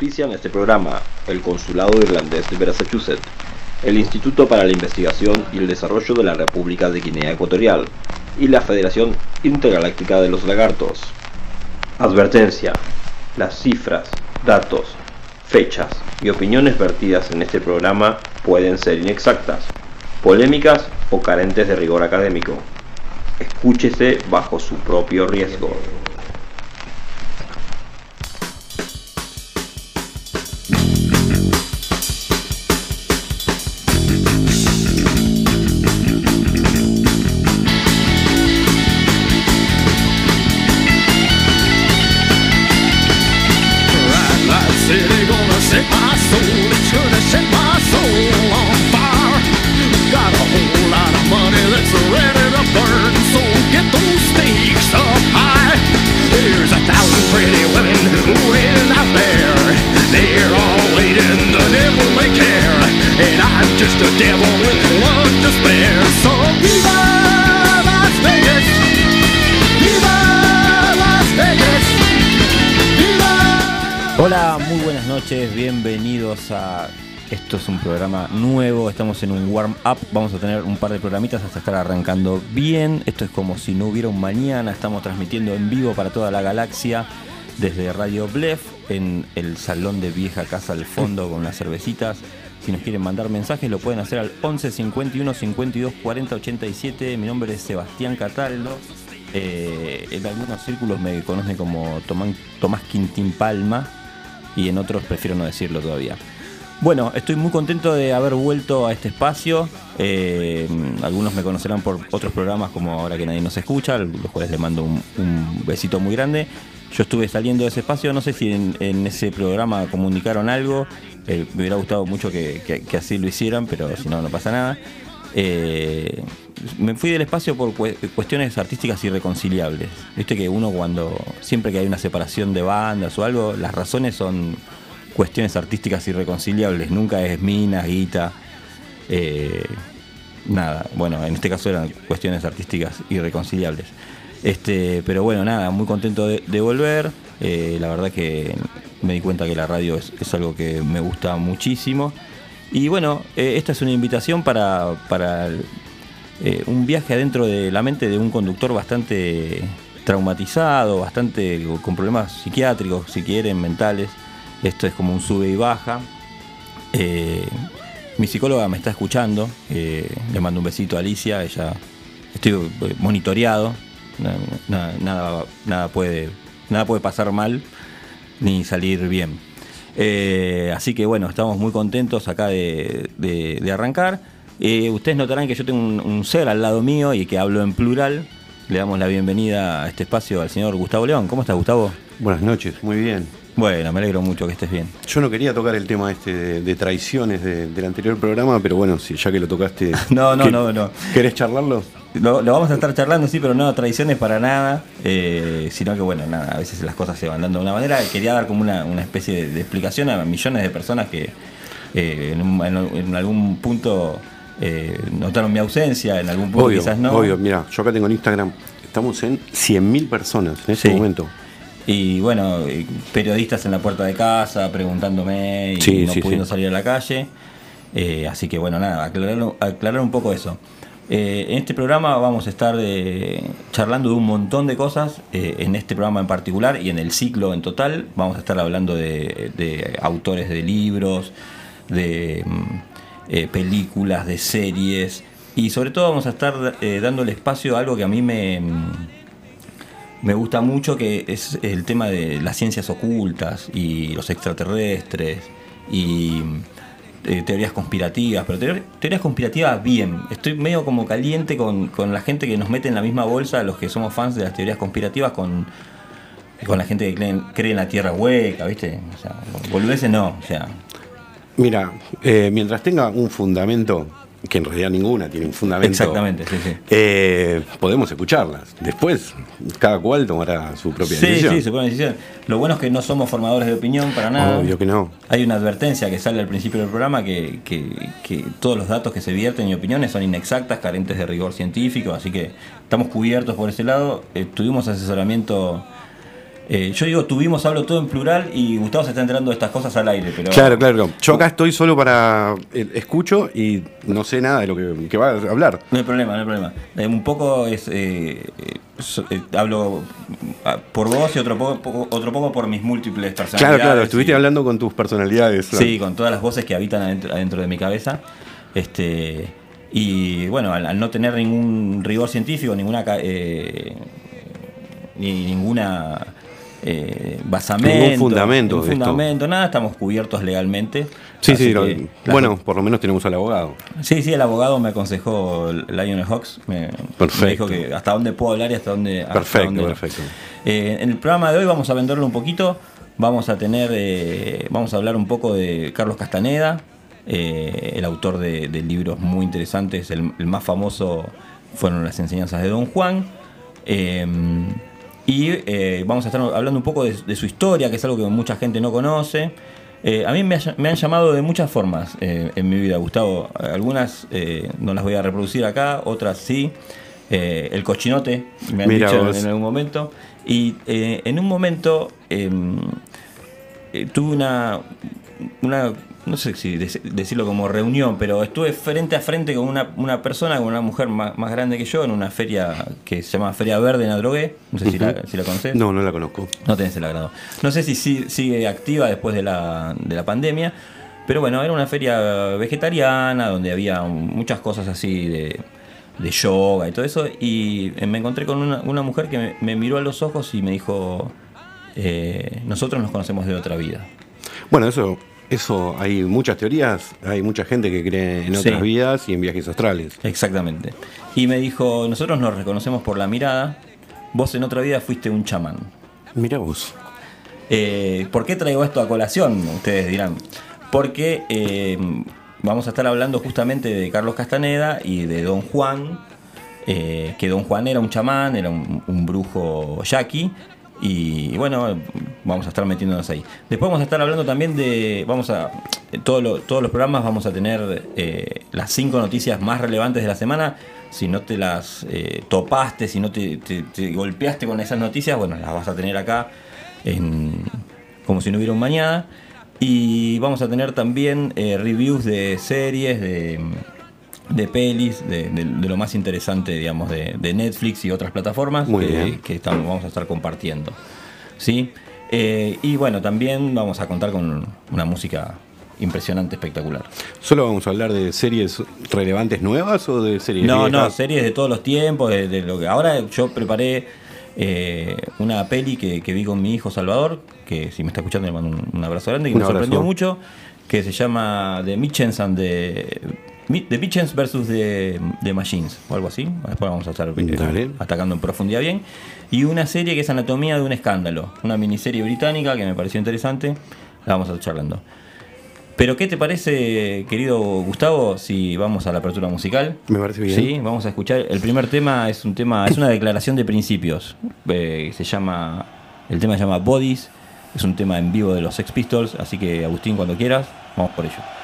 Auspician este programa el Consulado Irlandés de Massachusetts, el Instituto para la Investigación y el Desarrollo de la República de Guinea Ecuatorial y la Federación Intergaláctica de los Lagartos. Advertencia. Las cifras, datos, fechas y opiniones vertidas en este programa pueden ser inexactas, polémicas o carentes de rigor académico. Escúchese bajo su propio riesgo. Vamos a tener un par de programitas hasta estar arrancando bien. Esto es como si no hubiera un mañana, estamos transmitiendo en vivo para toda la galaxia desde Radio Blef en el salón de vieja casa al fondo con las cervecitas. Si nos quieren mandar mensajes lo pueden hacer al 11 51 52 40 87. Mi nombre es Sebastián Cataldo. Eh, en algunos círculos me conocen como Tomán- Tomás Quintín Palma y en otros prefiero no decirlo todavía. Bueno, estoy muy contento de haber vuelto a este espacio. Eh, algunos me conocerán por otros programas como Ahora que nadie nos escucha, los cuales le mando un, besito muy grande. Yo estuve saliendo de ese espacio, no sé si en, ese programa comunicaron algo. Eh, me hubiera gustado mucho que, así lo hicieran, pero si no, no pasa nada. Eh, me fui del espacio por cue- cuestiones artísticas irreconciliables. Viste que uno cuando, siempre que hay una separación de bandas o algo, las razones son cuestiones artísticas irreconciliables. Nunca es mina, guita, eh, nada. Bueno, en este caso eran cuestiones artísticas irreconciliables. Este, pero bueno, nada, muy contento de, volver. Eh, la verdad que me di cuenta que la radio es, algo que me gusta muchísimo. Y bueno, eh, esta es una invitación para, para un viaje adentro de la mente de un conductor bastante traumatizado, bastante con problemas psiquiátricos, si quieren, mentales. Esto es como un sube y baja. Eh, mi psicóloga me está escuchando, eh, le mando un besito a Alicia, ella estoy eh, monitoreado, na- na- nada, nada, puede, nada puede pasar mal ni salir bien. Así que bueno, estamos muy contentos acá de, arrancar. Ustedes notarán que yo tengo un, un ser al lado mío y que hablo en plural. Le damos la bienvenida a este espacio al señor Gustavo León. ¿Cómo estás, Gustavo? Buenas noches, muy bien. Bueno, me alegro mucho que estés bien. Yo no quería tocar el tema este de, de traiciones de- del anterior programa, pero bueno, si ya que lo tocaste. No, no, ¿qué- no, no. ¿Querés charlarlo? Lo, lo vamos a estar charlando, sí, pero no tradiciones para nada. eh, sino que, bueno, nada, a veces las cosas se van dando de una manera. Quería dar como una, una especie de, de explicación a millones de personas que eh, en, un- en- en algún punto eh, notaron mi ausencia, en algún punto Obvio, quizás no. obvio. Mira, yo acá tengo en Instagram, estamos en 100.000 personas en este Sí. momento. Y bueno, eh, periodistas en la puerta de casa preguntándome y Sí, no sí, pudiendo sí. salir a la calle. Eh, así que bueno, nada, aclarar, aclarar un poco eso. Eh, en este programa vamos a estar eh, charlando de un montón de cosas, en este programa en particular y en el ciclo en total. Vamos a estar hablando de, de autores de libros, de mm, películas, de series y sobre todo vamos a estar eh, dándole espacio a algo que a mí me... me gusta mucho que es el tema de las ciencias ocultas y los extraterrestres y eh, teorías conspirativas, pero teor- teorías conspirativas bien. Estoy medio como caliente con, con la gente que nos mete en la misma bolsa, los que somos fans de las teorías conspirativas, con, con la gente que cree, en- la tierra hueca, ¿viste? O sea, boludeces no, o sea, Mira, eh, mientras tenga un fundamento, que en realidad ninguna tiene un fundamento. exactamente, sí, sí. eh, podemos escucharlas. Después, cada cual tomará su propia Sí, decisión. sí, se puede decir. Lo bueno es que no somos formadores de opinión para nada. Obvio que no. Hay una advertencia que sale al principio del programa que, que- que todos los datos que se vierten y opiniones son inexactas, carentes de rigor científico, así que estamos cubiertos por ese lado. Eh, tuvimos asesoramiento Eh, yo digo tuvimos, hablo todo en plural y Gustavo se está enterando de estas cosas al aire. Pero Claro, claro. Yo acá estoy solo para. eh, escucho y no sé nada de lo que, que va a hablar. No hay problema, no hay problema. Eh, un poco es. hablo ah, por vos y otro poco, otro poco por mis múltiples personalidades. Claro, claro. Estuviste y- hablando con tus personalidades. Sí, con todas las voces que habitan adentro, adentro de mi cabeza. Este, y bueno, al, al no tener ningún rigor científico, ninguna ni ninguna eh, basamento, Ningún fundamento ningún de esto. fundamento, nada, estamos cubiertos legalmente. Sí, sí. lo- que bueno, por lo menos tenemos al abogado. Sí, sí, el abogado me aconsejó Lionel Hawks. Me, Perfecto. me dijo que hasta dónde puedo hablar y hasta dónde. hasta Perfecto, dónde no. perfecto. Eh, en el programa de hoy vamos a venderlo un poquito. Vamos a tener. eh, vamos a hablar un poco de Carlos Castaneda, eh, el autor de, de libros muy interesantes. El, el más famoso fueron Las enseñanzas de Don Juan. Y eh, vamos a estar hablando un poco de, de su historia, que es algo que mucha gente no conoce. Eh, a mí me, ha- me han llamado de muchas formas eh, en mi vida, Gustavo. Algunas no las voy a reproducir acá, otras sí. El cochinote, me han Mira dicho vos. en algún momento. Y en un momento eh, tuve una, una, no sé si dec- decirlo como reunión, pero estuve frente a frente con una, una persona, con una mujer más, más grande que yo, en una feria que se llama Feria Verde en Adrogué. No sé si, la, si la conocés. No, no la conozco. No tenés el agrado. No sé si si- sigue activa después de la, de la pandemia, pero bueno, era una feria vegetariana donde había muchas cosas así de, de yoga y todo eso. Y me encontré con una, una mujer que me, me miró a los ojos y me dijo: eh, Nosotros nos conocemos de otra vida. Bueno, eso, eso hay muchas teorías, hay mucha gente que cree en Sí. otras vidas y en viajes astrales. Exactamente. Y me dijo: Nosotros nos reconocemos por la mirada. Vos en otra vida fuiste un chamán. Mira vos. Eh, ¿Por qué traigo esto a colación? Ustedes dirán. Porque eh, vamos a estar hablando justamente de Carlos Castaneda y de Don Juan, eh, que Don Juan era un chamán, era un, un brujo yaqui. Y bueno, vamos a estar metiéndonos ahí. Después vamos a estar hablando también de. Vamos a. todo lo- todos los programas vamos a tener eh, las cinco noticias más relevantes de la semana. Si no te las eh, topaste, si no te, te- te golpeaste con esas noticias, bueno, las vas a tener acá en, como si no hubiera un mañana. Y vamos a tener también eh, reviews de series, de, de pelis, de, de- de lo más interesante, digamos, de, de Netflix y otras plataformas Muy que, bien. que estamos, vamos a estar compartiendo. ¿sí? Eh, y bueno, también vamos a contar con una música impresionante, espectacular. ¿Solo vamos a hablar de series relevantes nuevas o de series No, no, series de todos los tiempos, de, lo que ahora yo preparé eh, una peli que, que vi con mi hijo Salvador, que si me está escuchando le mando un, un abrazo grande, que me sorprendió mucho, que se llama The Mitchens and the The Mitchens versus the, the Machines o algo así. Después vamos a estar eh, Dale. atacando en profundidad bien. Y una serie que es Anatomía de un escándalo, una miniserie británica que me pareció interesante, la vamos a estar charlando. Pero ¿qué te parece, querido Gustavo, si vamos a la apertura musical? Me parece bien. Sí, vamos a escuchar. El primer tema es un tema, es una declaración de principios. Eh, se llama, el tema se llama Bodies. Es un tema en vivo de los Sex Pistols, así que Agustín, cuando quieras, vamos por ello.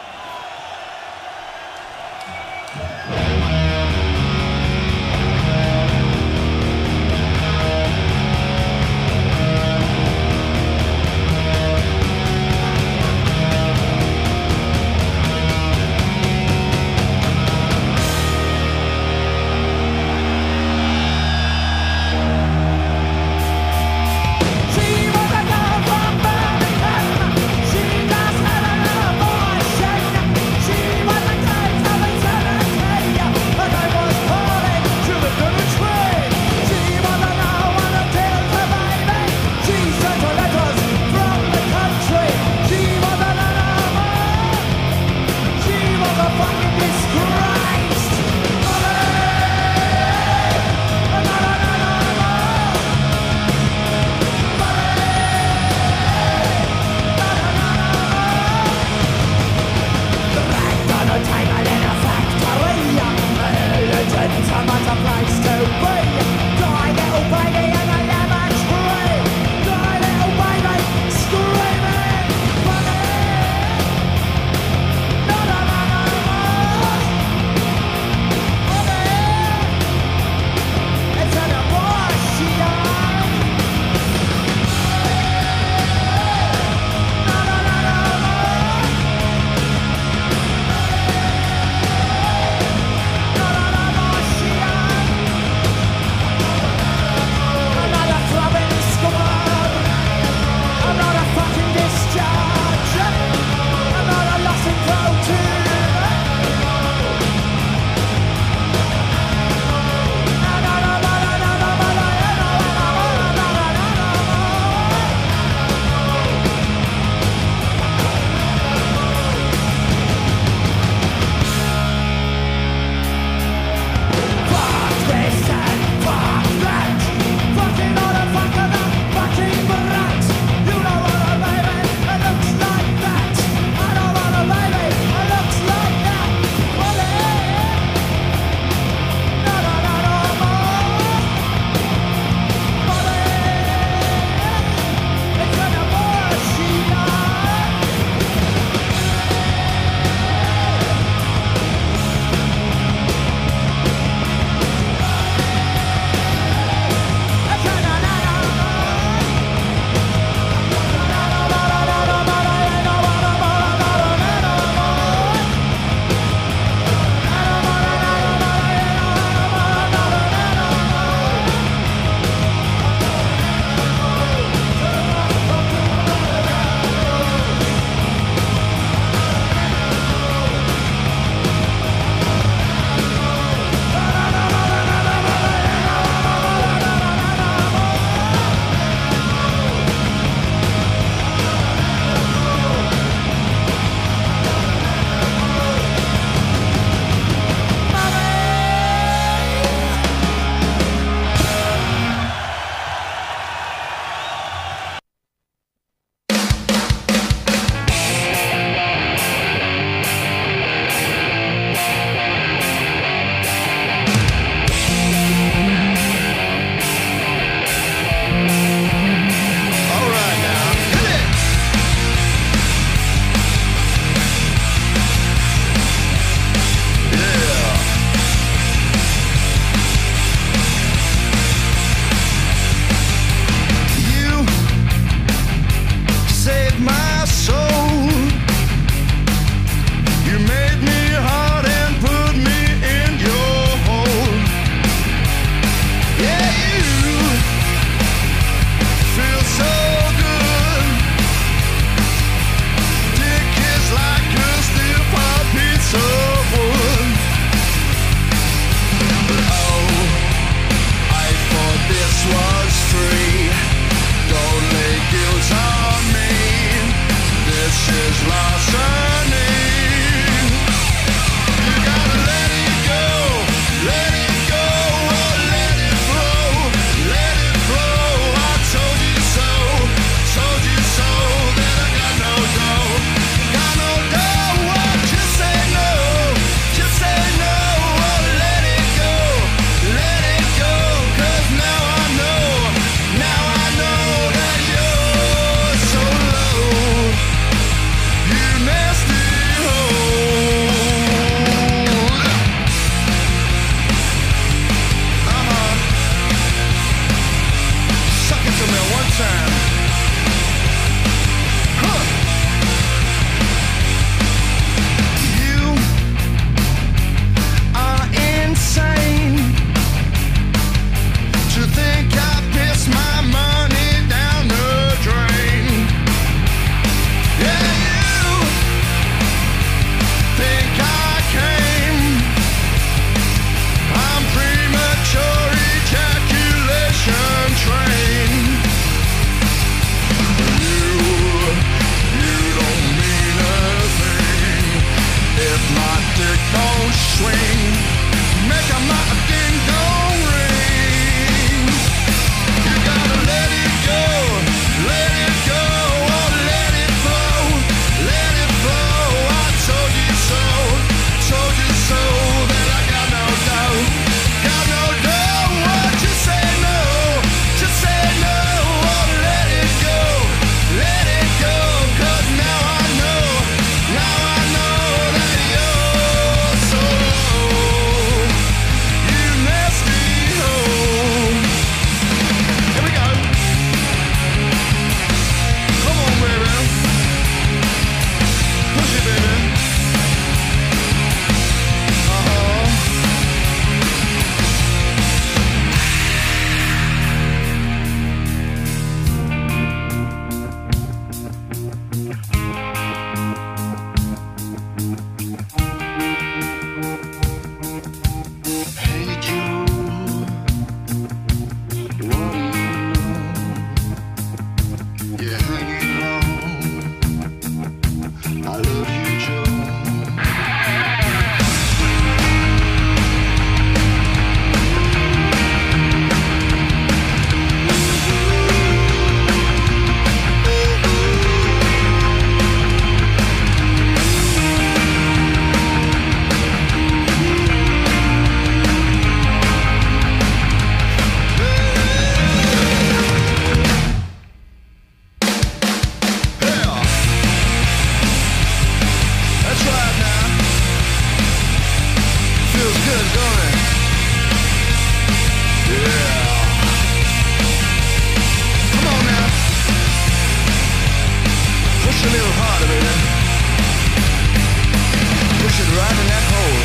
driving that hole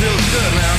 feels good now.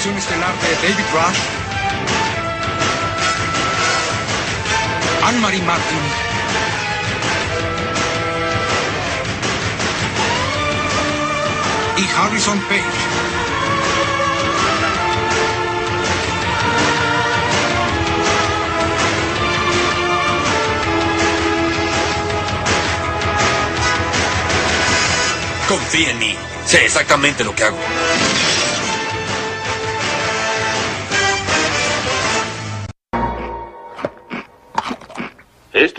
Actuación estelar de David Rush, Anne-Marie Martin, y Harrison Page. Confía en mí. Sé exactamente lo que hago.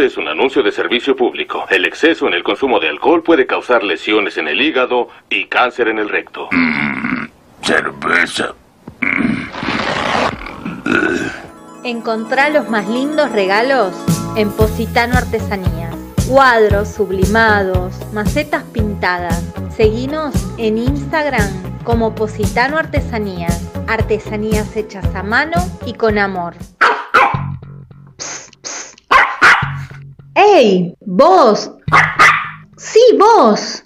Este es un anuncio de servicio público. El exceso en el consumo de alcohol puede causar lesiones en el hígado y cáncer en el recto. Cerveza. Encontrá los más lindos regalos en Positano Artesanías. Cuadros sublimados, macetas pintadas. Seguinos en Instagram como Positano Artesanías. Artesanías hechas a mano y con amor. ¡Vos! ¡Sí, vos!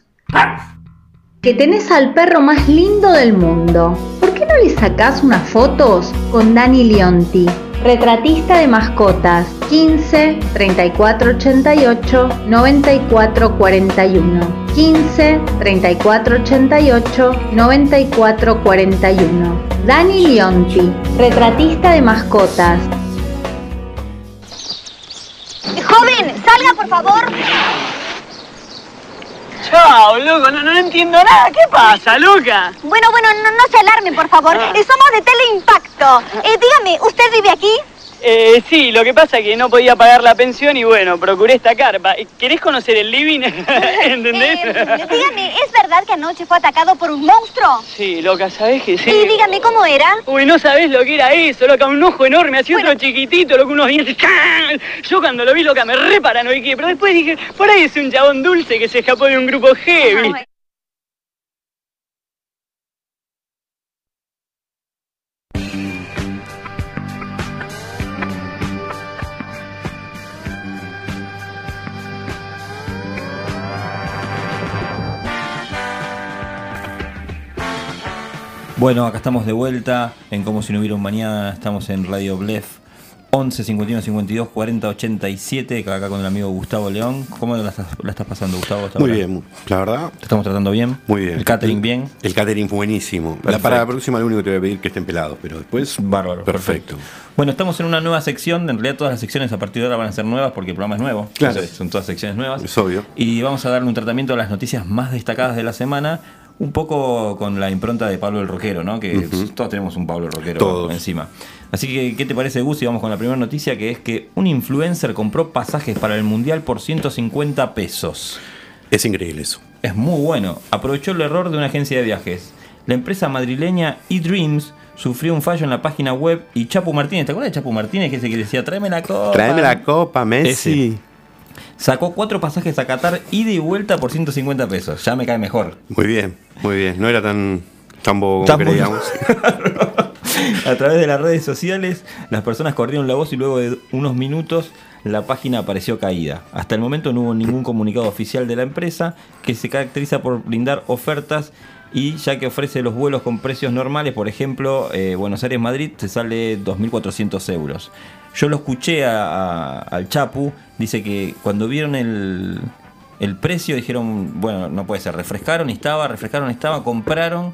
Que tenés al perro más lindo del mundo. ¿Por qué no le sacás unas fotos con Dani Leonti? Retratista de mascotas 15 34 88 94 41 15 34 88 94 41 Dani Leonti, retratista de mascotas Por favor. Chao, loco, no, no entiendo nada. ¿Qué pasa, Luca? Bueno, bueno, no, no se alarme, por favor. Ah. Somos de Teleimpacto. Eh, dígame, ¿usted vive aquí? Eh, sí, lo que pasa es que no podía pagar la pensión y bueno, procuré esta carpa. ¿Querés conocer el living? ¿Entendés? Eh, dígame, ¿es verdad que anoche fue atacado por un monstruo? Sí, loca, ¿sabés que sí? Y dígame, ¿cómo era? Uy, no sabés lo que era eso, loca, un ojo enorme, así otro chiquitito, loca, unos dientes. ¡can! Yo cuando lo vi, loca, me re paranoiqué, pero después dije, por ahí es un chabón dulce que se escapó de un grupo heavy. Bueno, acá estamos de vuelta en Como si no hubiera un mañana. Estamos en Radio Blef 11 51 52 40 87. Acá con el amigo Gustavo León. ¿Cómo la estás, la estás pasando, Gustavo? Muy ahora? bien, la verdad. ¿Te estamos tratando bien? Muy bien. ¿El catering bien? El catering buenísimo. La, para la próxima lo único que te voy a pedir que estén pelados, pero después. Bárbaro. Perfecto. Bueno, estamos en una nueva sección. En realidad, todas las secciones a partir de ahora van a ser nuevas porque el programa es nuevo. Claro. Entonces, son todas secciones nuevas. Es obvio. Y vamos a darle un tratamiento a las noticias más destacadas de la semana un poco con la impronta de Pablo el Rockero, ¿no? Que todos tenemos un Pablo el Rockero Todos. encima. Así que, ¿qué te parece, Gus? Y vamos con la primera noticia, que es que un influencer compró pasajes para el Mundial por 150 pesos. Es increíble eso. Es muy bueno. Aprovechó el error de una agencia de viajes. La empresa madrileña eDreams sufrió un fallo en la página web y Chapu Martínez, ¿te acuerdas de Chapu Martínez que ese que decía, tráeme la copa? Tráeme la copa, Messi. Ese. Sacó cuatro pasajes a Qatar ida y vuelta por 150 pesos. Ya me cae mejor. Muy bien, muy bien. No era tan, tan bobo como creíamos. A través de las redes sociales, las personas corrieron la voz y luego de unos minutos la página apareció caída. Hasta el momento no hubo ningún comunicado oficial de la empresa que se caracteriza por brindar ofertas y ya que ofrece los vuelos con precios normales, por ejemplo, eh, Buenos Aires-Madrid te sale 2.400 euros. Yo lo escuché a- a- al Chapu, dice que cuando vieron el, el precio dijeron, bueno, no puede ser, refrescaron y estaba, refrescaron y estaba, compraron,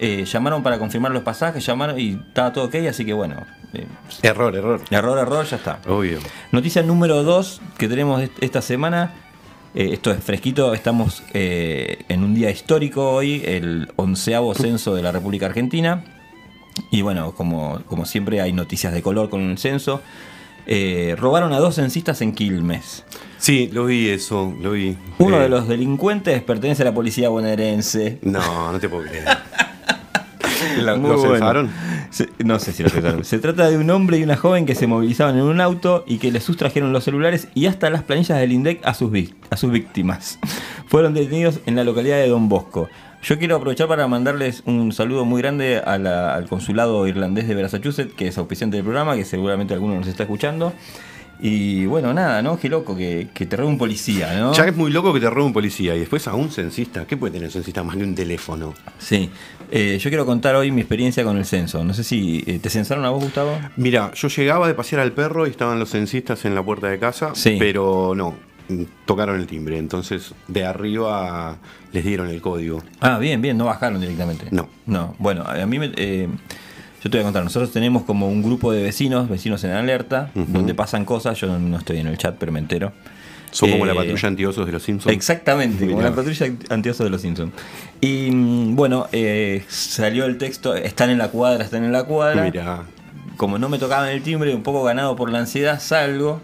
eh, llamaron para confirmar los pasajes, llamaron y estaba todo ok, así que bueno, eh, Error, error. error, error, ya está. Obvio. Noticia número 2 que tenemos est- esta semana. eh, esto es fresquito, estamos en un día histórico hoy, el onceavo censo de la República Argentina. Y bueno, como, como siempre hay noticias de color con el censo. Eh, robaron a dos censistas en Quilmes. Sí, lo vi eso, lo vi. Uno Eh, de los delincuentes pertenece a la policía bonaerense. No, no te puedo creer. Muy ¿Lo bueno. censaron? Se- no sé si lo censaron. Se trata de un hombre y una joven que se movilizaban en un auto y que le sustrajeron los celulares y hasta las planillas del INDEC a sus, a sus víctimas. Fueron detenidos en la localidad de Don Bosco. Yo quiero aprovechar para mandarles un saludo muy grande a la- al consulado irlandés de Massachusetts, que es auspiciante del programa, que seguramente alguno nos está escuchando. Y bueno, nada, ¿no? Qué loco que, que te robe un policía, ¿no? Ya es muy loco que te robe un policía y después a un censista. ¿Qué puede tener un censista más que un teléfono? Sí. Eh, yo quiero contar hoy mi experiencia con el censo. No sé si eh, te censaron a vos, Gustavo. Mira, yo llegaba de pasear al perro y estaban los censistas en la puerta de casa, Sí. pero no, tocaron el timbre. Entonces, de arriba les dieron el código. Ah, bien, bien, no bajaron directamente. No. No, bueno, a mí me, eh, yo te voy a contar, nosotros tenemos como un grupo de vecinos, vecinos en alerta, donde pasan cosas, yo no estoy en el chat, pero me entero. Son como Eh, la patrulla antiosos de los Simpsons. Exactamente, como la patrulla antioso de los Simpsons. Y mm, bueno, eh, salió el texto, están en la cuadra, están en la cuadra. Mirá. Como no me tocaban el timbre, un poco ganado por la ansiedad, salgo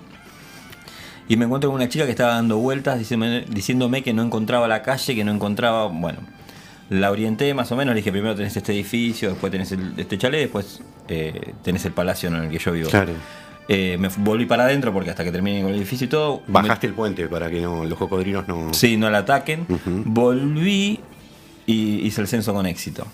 y me encuentro con una chica que estaba dando vueltas diciéndome, diciéndome que no encontraba la calle, que no encontraba, bueno, la orienté más o menos, le dije primero tenés este edificio, después tenés el- este chalet, después eh, tenés el palacio en el que yo vivo. Claro. Eh, me volví para adentro porque hasta que termine con el edificio y todo... me- Bajaste el puente para que no, los cocodrilos no. Sí, no la ataquen. Volví y hice el censo con éxito.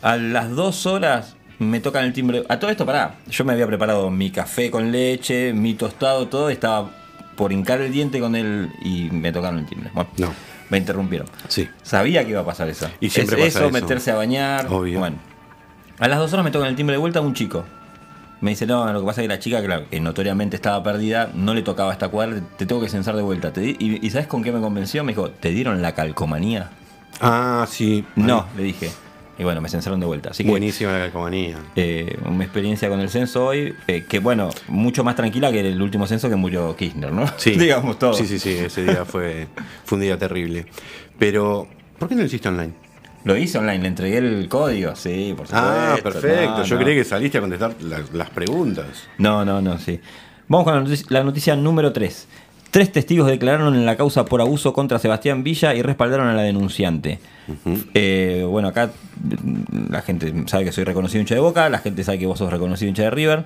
A las dos horas me tocan el timbre. A todo esto, pará. Yo me había preparado mi café con leche, mi tostado, todo. Estaba por hincar el diente con él y me tocaron el timbre. Bueno, No. me interrumpieron. Sí. Sabía que iba a pasar eso. Y siempre Es pasa eso. meterse a bañar. Obvio. Bueno. A las dos horas me tocan el timbre de vuelta un chico. Me dice, no, lo que pasa es que la chica, claro, que notoriamente estaba perdida, no le tocaba esta cuadra, te tengo que censar de vuelta. Te di- y, y ¿sabes con qué me convenció? Me dijo, ¿te dieron la calcomanía? Ah, sí. No, le dije. Y bueno, me censaron de vuelta. Así que Buenísima la calcomanía. eh, una experiencia con el censo hoy, eh, que bueno, mucho más tranquila que el último censo que murió Kirchner, ¿no? Sí. Digamos todo. Sí, sí, sí. Ese día fue, fue un día terrible. Pero, ¿por qué no lo hiciste online? Lo hice online, le entregué el código, sí, por supuesto. Ah, perfecto. No, Yo no. creí que saliste a contestar las, las preguntas. No, no, no, sí. Vamos con la noticia, la noticia número 3. Tres testigos declararon en la causa por abuso contra Sebastián Villa y respaldaron a la denunciante. Eh, bueno, acá la gente sabe que soy reconocido hincha de Boca, la gente sabe que vos sos reconocido hincha de River.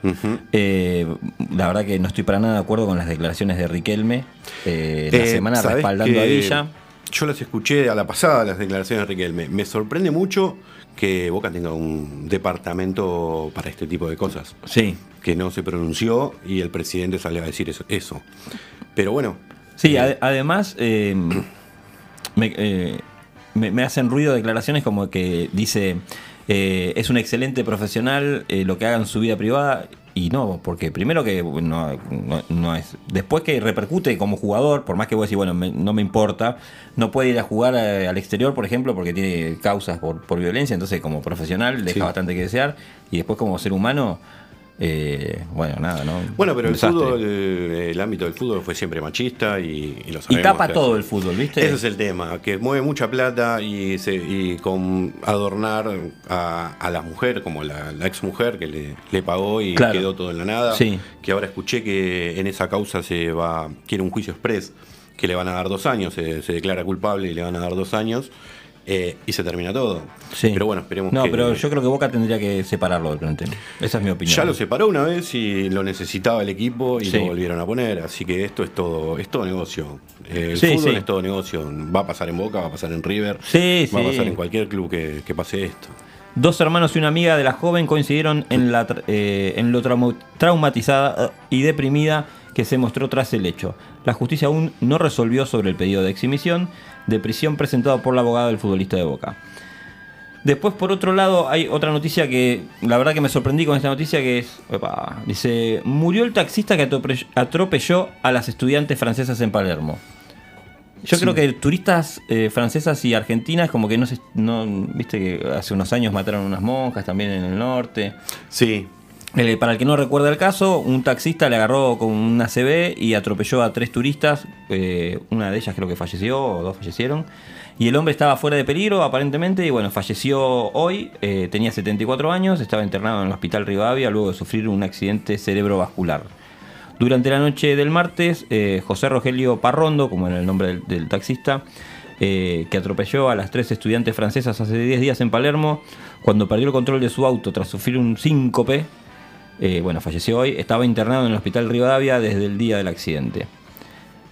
Eh, la verdad que no estoy para nada de acuerdo con las declaraciones de Riquelme eh, la semana ¿sabés respaldando a Villa. Yo las escuché a la pasada, las declaraciones de Riquelme. Me sorprende mucho que Boca tenga un departamento para este tipo de cosas. Sí, Que no se pronunció y el presidente salió a decir eso. eso. Pero bueno. Sí, eh, ade- además eh, me, eh, me- me hacen ruido declaraciones como que dice eh, es un excelente profesional eh, lo que haga en su vida privada y no, porque primero que no, no- no es. Después que repercute como jugador, por más que vos decís, bueno, me- no me importa, no puede ir a jugar eh, al exterior, por ejemplo, porque tiene causas por, por violencia, entonces como profesional deja Sí. bastante que desear y después como ser humano Eh, bueno, nada, ¿no? Bueno, pero el fútbol, el, el ámbito del fútbol fue siempre machista y, y lo Y sabemos tapa que- todo el fútbol, ¿viste? Ese es el tema, que mueve mucha plata y, se, y con adornar a, a la mujer, como la, la ex mujer que le, le pagó y Claro. quedó todo en la nada. Sí. Que ahora escuché que en esa causa se va, quiere un juicio express, que le van a dar dos años, se, se declara culpable y le van a dar dos años. Eh, y se termina todo. Sí. Pero bueno, esperemos No, que. pero yo creo que Boca tendría que separarlo del plantel. Esa es mi opinión. Ya lo separó una vez y lo necesitaba el equipo y Sí. lo volvieron a poner. Así que esto es todo, es todo negocio. Eh, El Sí, fútbol es todo negocio. Va a pasar en Boca, va a pasar en River, Sí, va a pasar en cualquier club que, que pase esto. Dos hermanos y una amiga de la joven coincidieron en, la, eh, en lo trauma- traumatizada y deprimida que se mostró tras el hecho. La justicia aún no resolvió sobre el pedido de exhibición de prisión presentado por la abogada del futbolista de Boca. Después, por otro lado, hay otra noticia que la verdad que me sorprendí con esta noticia que es, dice, murió el taxista que atrope- atropelló a las estudiantes francesas en Palermo. Yo Sí. creo que turistas eh, francesas y argentinas como que no se, no, viste que hace unos años mataron unas monjas también en el norte. Sí. Eh, para el que no recuerda el caso, un taxista le agarró con una CB y atropelló a tres turistas. eh, una de ellas creo que falleció o dos fallecieron. Y el hombre estaba fuera de peligro aparentemente y bueno, falleció hoy, eh, tenía 74 años, estaba internado en el hospital Rivadavia luego de sufrir un accidente cerebrovascular. Durante la noche del martes, José Rogelio Parrondo, como era el nombre del, taxista, que atropelló a las tres estudiantes francesas hace 10 días en Palermo, cuando perdió el control de su auto tras sufrir un síncope, eh, bueno, falleció hoy, estaba internado en el hospital Rivadavia desde el día del accidente.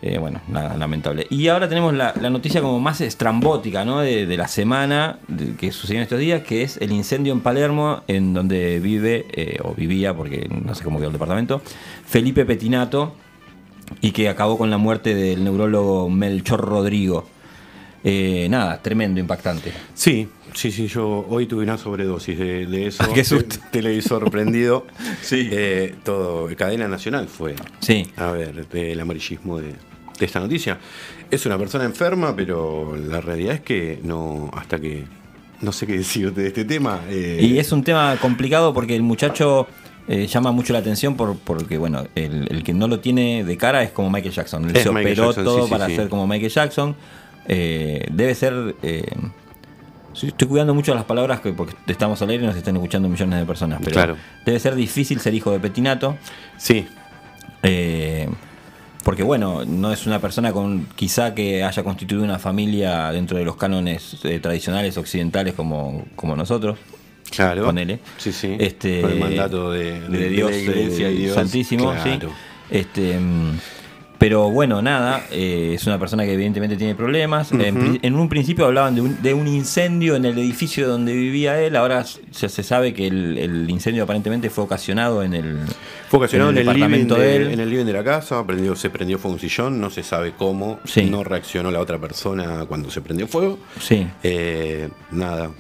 Eh, bueno, nada, lamentable. Y ahora tenemos la, noticia como más estrambótica ¿no? de, la semana que sucedió en estos días, que es el incendio en Palermo, en donde vive, eh, o vivía, porque no sé cómo quedó el departamento, Felipe Petinato, y que acabó con la muerte del neurólogo Melchor Rodrigo. Nada, tremendo, impactante. Sí, sí, sí, yo hoy tuve una sobredosis de, de eso. Ah, qué susto. Te, te leí sorprendido. Sí. Eh, todo, cadena nacional fue. Sí. A ver, el amarillismo de, de esta noticia. Es una persona enferma, pero la realidad es que no, hasta que no sé qué decirte de este tema. eh, Y es un tema complicado porque el muchacho eh, llama mucho la atención por, porque, bueno, el, el que no lo tiene de cara es como Michael Jackson. Él se operó Jackson, todo sí, sí, para sí. ser como Michael Jackson. Eh, debe ser... sí, Estoy cuidando mucho las palabras que, porque estamos al aire y nos están escuchando millones de personas, pero Claro. debe ser difícil ser hijo de Petinato. Sí. Eh, porque bueno, no es una persona con quizá que haya constituido una familia dentro de los cánones eh, tradicionales occidentales como, como nosotros. Claro. Ponele. Sí, sí. Este, Con el mandato de, de- de de Dios, la Iglesia y Dios. Santísimo, Claro. sí. Este, mm, pero bueno, nada, eh, es una persona que evidentemente tiene problemas. En, en un principio hablaban de un, de un incendio en el edificio donde vivía él, ahora se, se sabe que el, el incendio aparentemente fue ocasionado en el, Fue ocasionado en el, living departamento de, de él. en el living de la casa, prendió- se prendió fuego un sillón, no se sabe cómo, Sí. no reaccionó la otra persona cuando se prendió fuego. Sí. Eh, nada.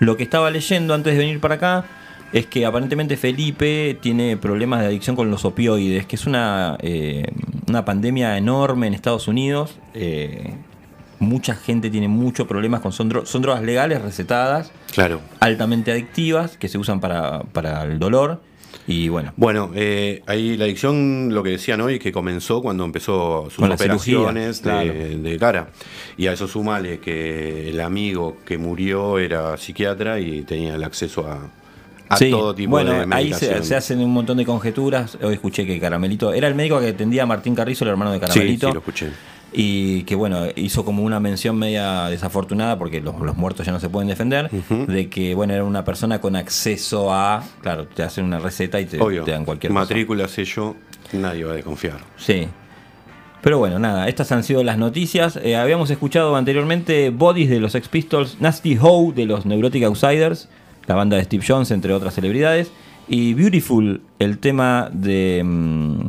Lo que estaba leyendo antes de venir para acá es que aparentemente Felipe tiene problemas de adicción con los opioides, que es una, eh, una pandemia enorme en Estados Unidos. Eh, mucha gente tiene muchos problemas con son, dro- son drogas legales recetadas, Claro. altamente adictivas, que se usan para, para el dolor. Y bueno, Bueno, eh, ahí la adicción, lo que decían hoy, que comenzó cuando empezó sus Con la cirugía, operaciones de, claro. de cara. Y a eso sumale que el amigo que murió era psiquiatra y tenía el acceso a, a Sí, todo tipo bueno, de ahí se, hacen un montón de conjeturas. Hoy escuché que Caramelito era el médico que atendía a Martín Carrizo, el hermano de Sí, Caramelito. sí, lo escuché. Y que bueno, hizo como una mención media desafortunada, porque los, los muertos ya no se pueden defender, de que bueno, era una persona con acceso a, claro, te hacen una receta y te, Obvio. te dan cualquier cosa. Matrícula, sello, nadie va a desconfiar. Sí. Pero bueno, nada, estas han sido las noticias. Eh, habíamos escuchado anteriormente Bodies de los Sex Pistols, Nasty Hoe de los Neurotic Outsiders, la banda de Steve Jones, entre otras celebridades, y Beautiful, el tema de mm,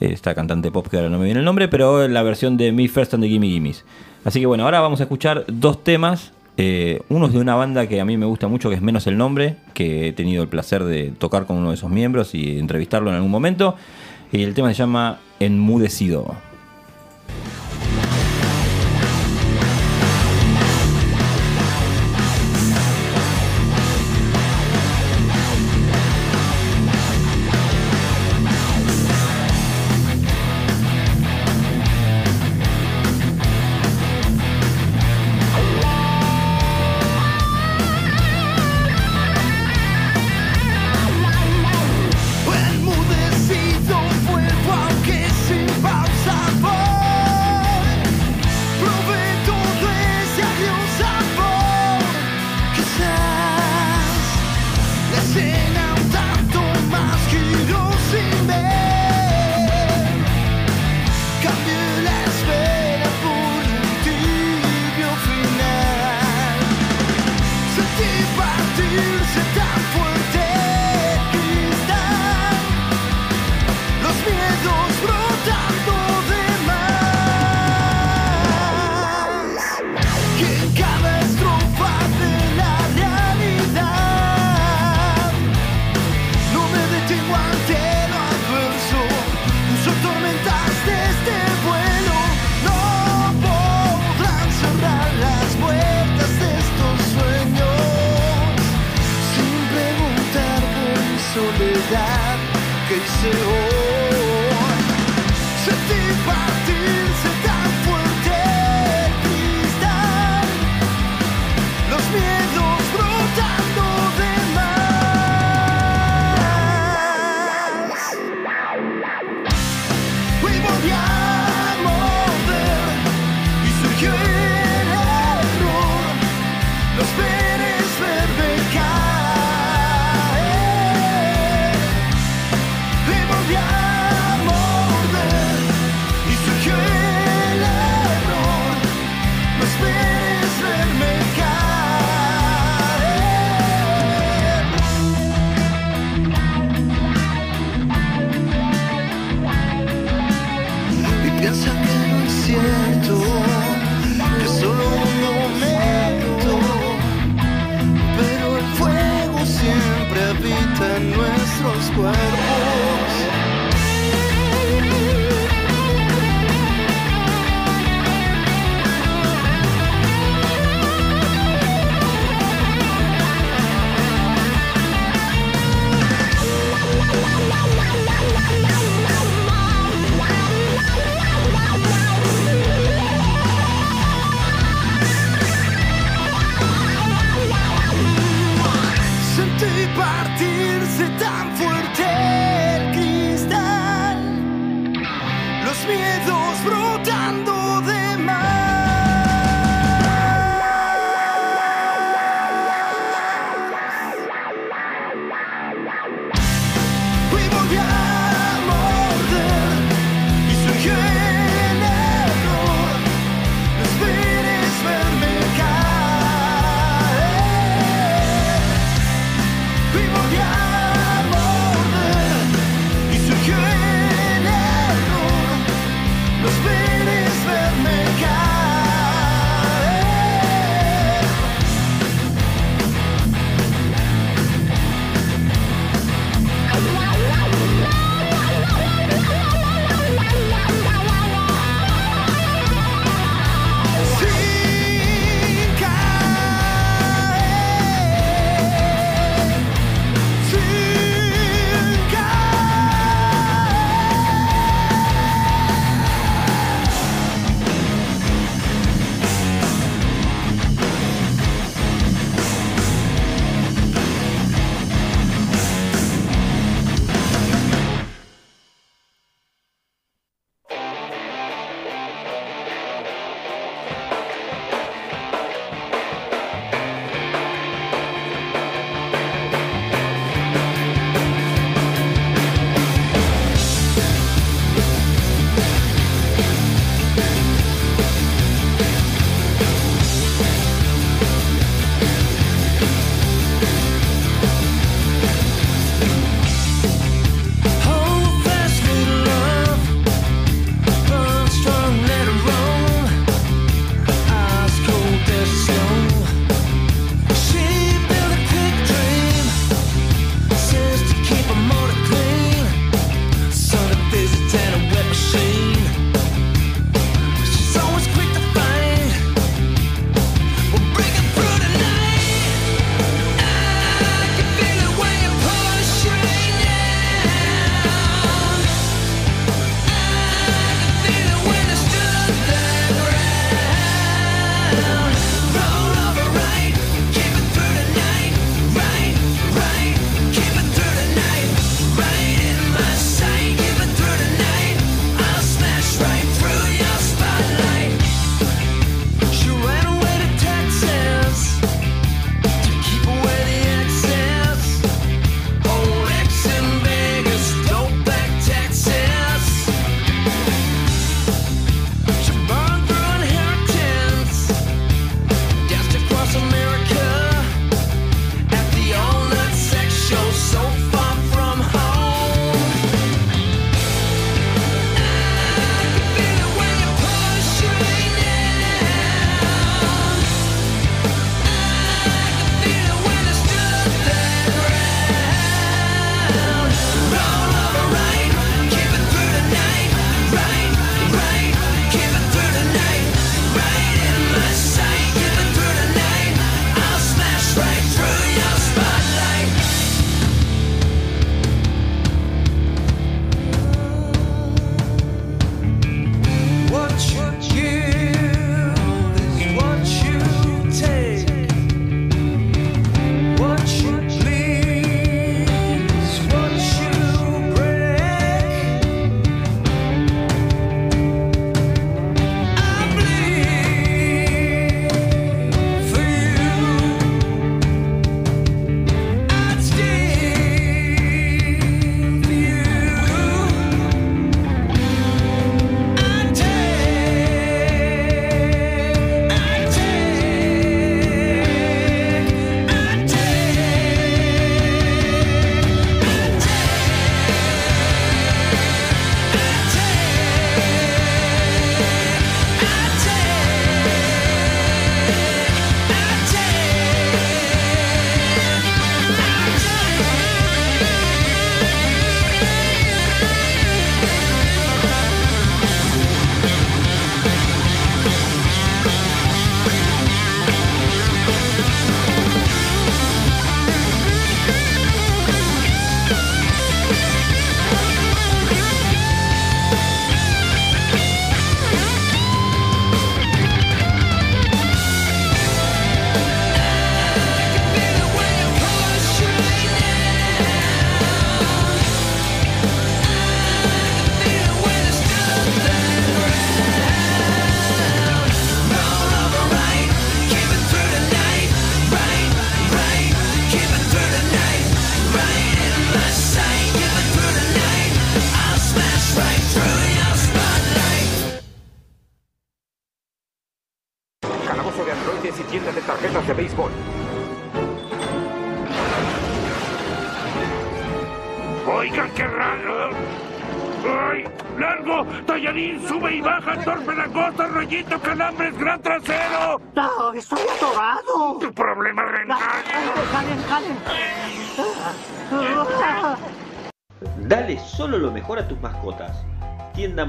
esta cantante pop que ahora no me viene el nombre, pero la versión de Me First and the Gimme Gimmes. Así que bueno, ahora vamos a escuchar dos temas. Eh, uno es de una banda que a mí me gusta mucho, que es Menos el Nombre, que he tenido el placer de tocar con uno de esos miembros y entrevistarlo en algún momento. Y el tema se llama Enmudecido. that que hice. Oh,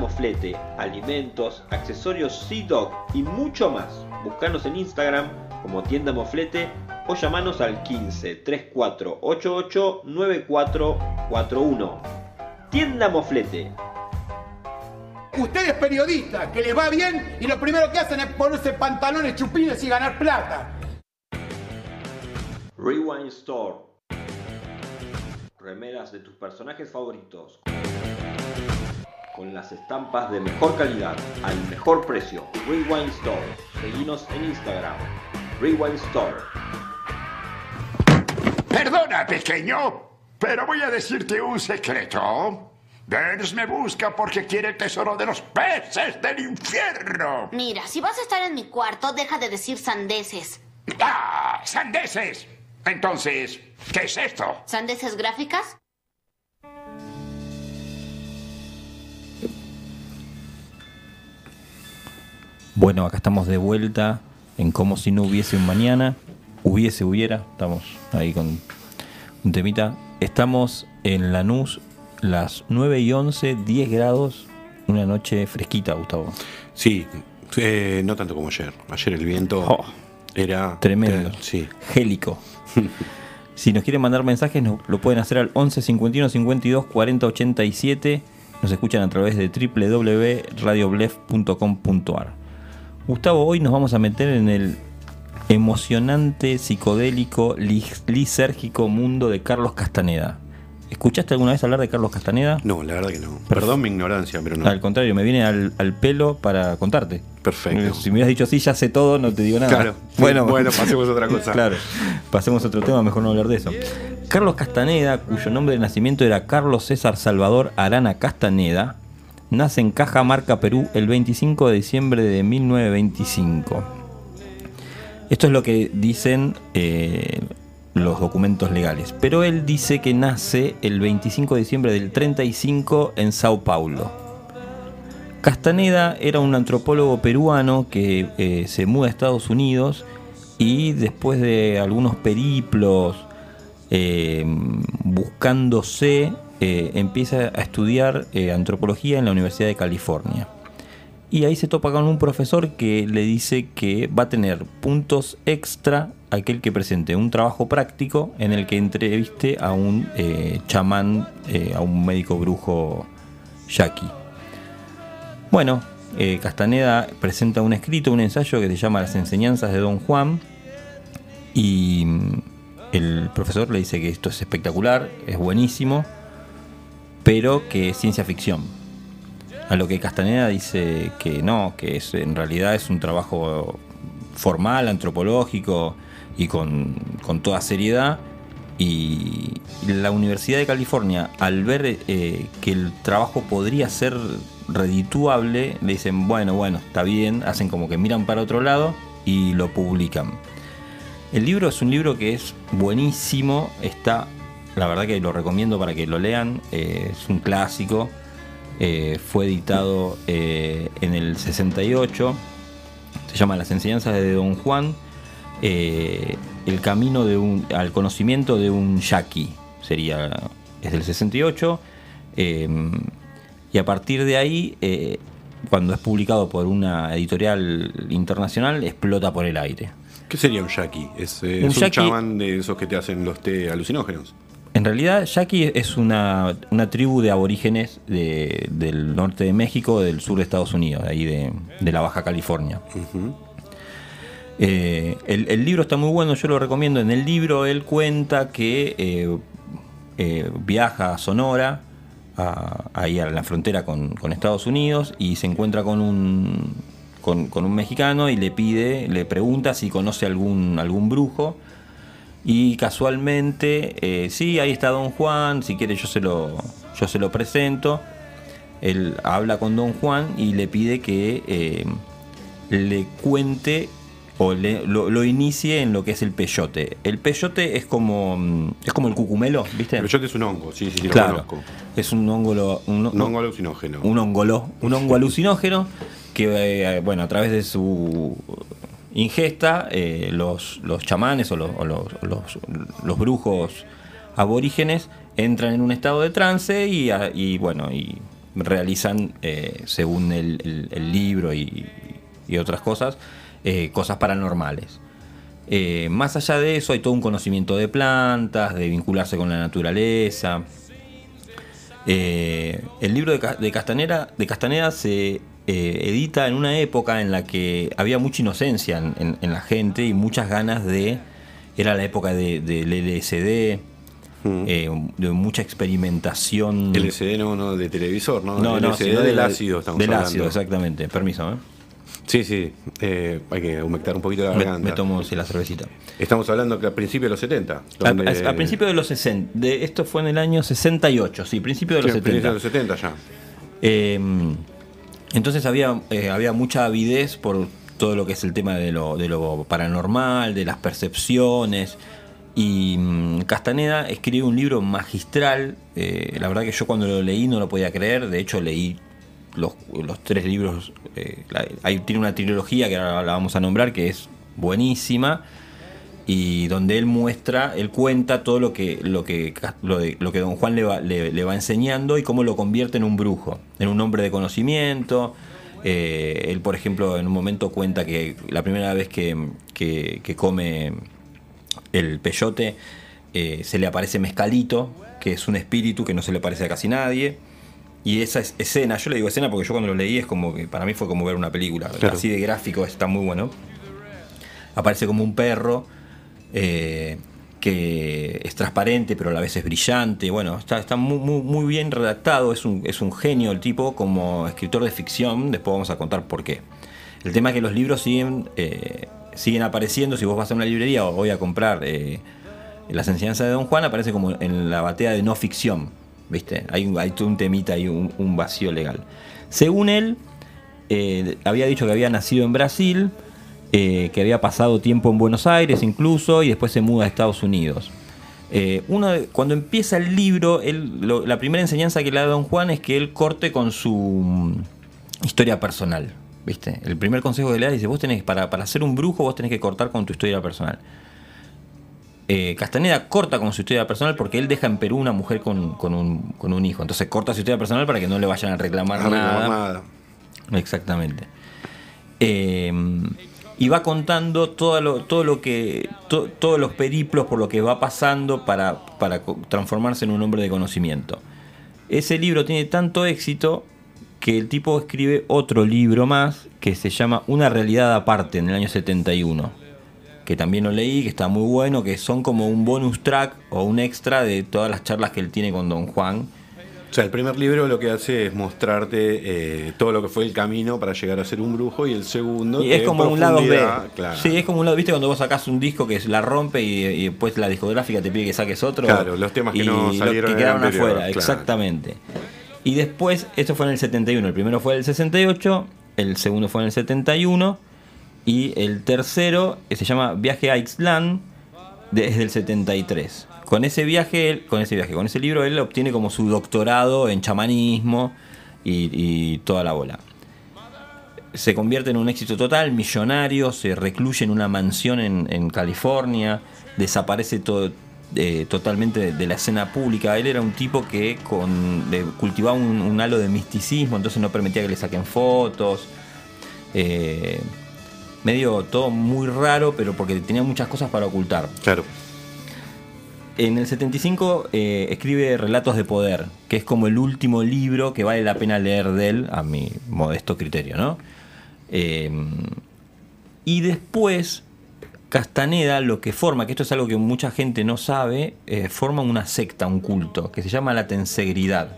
Tienda Moflete, alimentos, accesorios Sea Dog y mucho más. Búscanos en Instagram como Tienda Moflete o llamanos al 15 3488 9441. Tienda Moflete. Usted es periodista, que les va bien y lo primero que hacen es ponerse pantalones chupines y ganar plata. Rewind Store. Remeras de tus personajes favoritos. Con las estampas de mejor calidad, al mejor precio. Rewind Store. Seguinos en Instagram. Rewind Store. Perdona, pequeño, pero voy a decirte un secreto. Burns me busca porque quiere el tesoro de los peces del infierno. Mira, si vas a estar en mi cuarto, deja de decir sandeces. ¡Ah! ¡Sandeces! Entonces, ¿qué es esto? ¿Sandeces gráficas? Bueno, acá estamos de vuelta en como si no hubiese un mañana. Hubiese, hubiera. Estamos ahí con un temita. Estamos en Lanús, las 9 y 11, 10 grados. Una noche fresquita, Gustavo. Sí, eh, no tanto como ayer. Ayer el viento Oh, era tremendo. eh, sí. Gélico. si nos quieren mandar mensajes, nos- lo pueden hacer al 11 51 52 40 87. Nos escuchan a través de www.radioblef.com.ar. Gustavo, hoy nos vamos a meter en el emocionante, psicodélico, lis- lisérgico mundo de Carlos Castaneda. ¿Escuchaste alguna vez hablar de Carlos Castaneda? No, la verdad que no. Perdón mi ignorancia, pero no. Al contrario, me viene al, al pelo para contarte. Perfecto. Si me hubieras dicho sí, ya sé todo, no te digo nada. Claro. Bueno, Bueno, pasemos a otra cosa. Claro. Pasemos a otro tema, mejor no hablar de eso. Carlos Castaneda, cuyo nombre de nacimiento era Carlos César Salvador Arana Castaneda, nace en Cajamarca, Perú, el 25 de diciembre de 1925. Esto es lo que dicen eh, los documentos legales. Pero él dice que nace el 25 de diciembre del 35 en Sao Paulo. Castaneda era un antropólogo peruano que eh, se muda a Estados Unidos y después de algunos periplos eh, buscándose, eh, empieza a estudiar eh, antropología en la Universidad de California. Y ahí se topa con un profesor que le dice que va a tener puntos extra aquel que presente un trabajo práctico en el que entreviste a un eh, chamán, a un médico brujo yaqui. Bueno, Castaneda presenta un escrito, un ensayo que se llama Las enseñanzas de Don Juan y mm, el profesor le dice que esto es espectacular, es buenísimo, pero que es ciencia ficción. A lo que Castaneda dice que no, que es, en realidad es un trabajo formal, antropológico y con, con toda seriedad. Y la Universidad de California, al ver eh, que el trabajo podría ser redituable, le dicen, bueno, bueno, está bien, hacen como que miran para otro lado y lo publican. El libro es un libro que es buenísimo, está, la verdad que lo recomiendo para que lo lean, eh, es un clásico, eh, fue editado eh, en el 68, se llama Las enseñanzas de Don Juan, el camino de un, al conocimiento de un yaqui, sería, es del 68, eh, y a partir de ahí, cuando es publicado por una editorial internacional, explota por el aire. ¿Qué sería un yaqui? Es, eh, Un es un, yaqui- chamán de esos que te hacen los té alucinógenos. En realidad, Yaqui es una, una tribu de aborígenes de- del norte de México, del sur de Estados Unidos, de ahí de, de la Baja California. Eh, el, el libro está muy bueno, yo lo recomiendo. En el libro él cuenta que eh, eh, viaja a Sonora, a- ahí a la frontera con, con Estados Unidos, y se encuentra con un, con, con un mexicano y le pide, le pregunta si conoce algún, algún brujo. Y casualmente, eh, sí, ahí está Don Juan, si quiere yo se lo, yo se lo presento. Él habla con Don Juan y le pide que eh, le cuente o le- lo, lo inicie en lo que es el peyote. El peyote es como mm, es como el cucumelo, ¿viste? El peyote es un hongo, sí, sí, sí, lo claro. conozco. Es un hongo un, Un hongo alucinógeno. un hongolo, un hongo alucinógeno que, eh, bueno, a través de su ingesta, eh, los, los chamanes o, los, los- brujos aborígenes entran en un estado de trance y, a- y, bueno, y realizan, eh, según el, libro y, otras cosas, eh, cosas paranormales. Más allá de eso, hay todo un conocimiento de plantas, de vincularse con la naturaleza. El libro de, de Castanera, de Castaneda se eh, edita en una época en la que había mucha inocencia en, en- en la gente y muchas ganas de. Era la época de- del LSD, eh, de mucha experimentación. LSD no, no de televisor, ¿no? No, no, LSD sino del de- ácido estamos Del hablando. ácido, exactamente. Permiso, ¿eh? Sí, sí, eh, hay que humectar un poquito la Me, garganta. me tomo sí, la cervecita. Estamos hablando que a principios de los 70. A, donde- a- a principios de los 60. De, esto fue en el año 68, sí, principio de Sí, los a 70. principios de los 70 ya. Eh, entonces había, eh, había mucha avidez por todo lo que es el tema de lo, de lo paranormal, de las percepciones. Y mm, Castaneda escribe un libro magistral. eh, la verdad que yo cuando lo leí no lo podía creer. De hecho, leí los, tres libros. eh, la- hay, tiene una trilogía que ahora la vamos a nombrar que es buenísima y donde él muestra, él cuenta todo lo que, lo que, lo de- lo que don Juan le va, le, le va enseñando y cómo lo convierte en un brujo, en un hombre de conocimiento. Eh, él, por ejemplo, en un momento cuenta que la primera vez que, que- que come el peyote eh, se le aparece Mezcalito, que es un espíritu que no se le parece a casi nadie. Y esa es- escena, yo le digo escena porque yo cuando lo leí es como que para mí fue como ver una película, Claro. así de gráfico, está muy bueno aparece como un perro eh, que es transparente pero a la vez es brillante. Bueno, está, está muy, muy, bien redactado, es un, es un genio el tipo como escritor de ficción, después vamos a contar por qué. El tema es que los libros siguen, eh, siguen apareciendo, si vos vas a una librería o voy a comprar eh, las enseñanzas de Don Juan, aparece como en la batea de no ficción, ¿viste? Hay, hay un temita y un, vacío legal. Según él, había dicho que había nacido en Brasil, eh, que había pasado tiempo en Buenos Aires incluso, y después se muda a Estados Unidos. Eh, uno cuando empieza el libro, él- lo- la primera enseñanza que le da Don Juan es que él corte con su mm, historia personal. ¿Viste? El primer consejo que le da dice, vos tenés, para, para ser un brujo, vos tenés que cortar con tu historia personal. Eh, Castaneda corta con su historia personal porque él deja en Perú una mujer con, con un, con un hijo. Entonces corta su historia personal para que no le vayan a reclamar nada. Exactamente. Eh, y va contando todo lo, todo lo que. to- todos los periplos por lo que va pasando para, para transformarse en un hombre de conocimiento. Ese libro tiene tanto éxito que el tipo escribe otro libro más que se llama Una realidad aparte en el año 71. Que también lo leí, que está muy bueno, que son como un bonus track o un extra de todas las charlas que él tiene con Don Juan. O sea, el primer libro lo que hace es mostrarte eh, todo lo que fue el camino para llegar a ser un brujo y el segundo Y es como un lado B. Claro. Sí, es como un lado, viste, cuando vos sacás un disco que la rompe y, y después la discográfica te pide que saques otro. Claro, los temas que y no salieron que quedaron anterior, afuera, claro. exactamente. Y después, esto fue en el 71, el primero fue en el 68, el segundo fue en el 71 y el tercero se llama Viaje a Ixtlán desde el 73. Con ese viaje, con ese viaje, con ese libro, él obtiene como su doctorado en chamanismo y, toda la bola se convierte en un éxito total, millonario, se recluye en una mansión en, California, desaparece todo, eh, totalmente de, de la escena pública. Él era un tipo que con, de- cultivaba un, un halo de misticismo, entonces no permitía que le saquen fotos. Eh, medio todo muy raro, pero porque tenía muchas cosas para ocultar. Claro. En el 75 eh, escribe Relatos de Poder, que es como el último libro que vale la pena leer de él, a mi modesto criterio, ¿no? Eh, y después, Castaneda lo que forma, que esto es algo que mucha gente no sabe, eh, forma una secta, un culto, que se llama la tensegridad.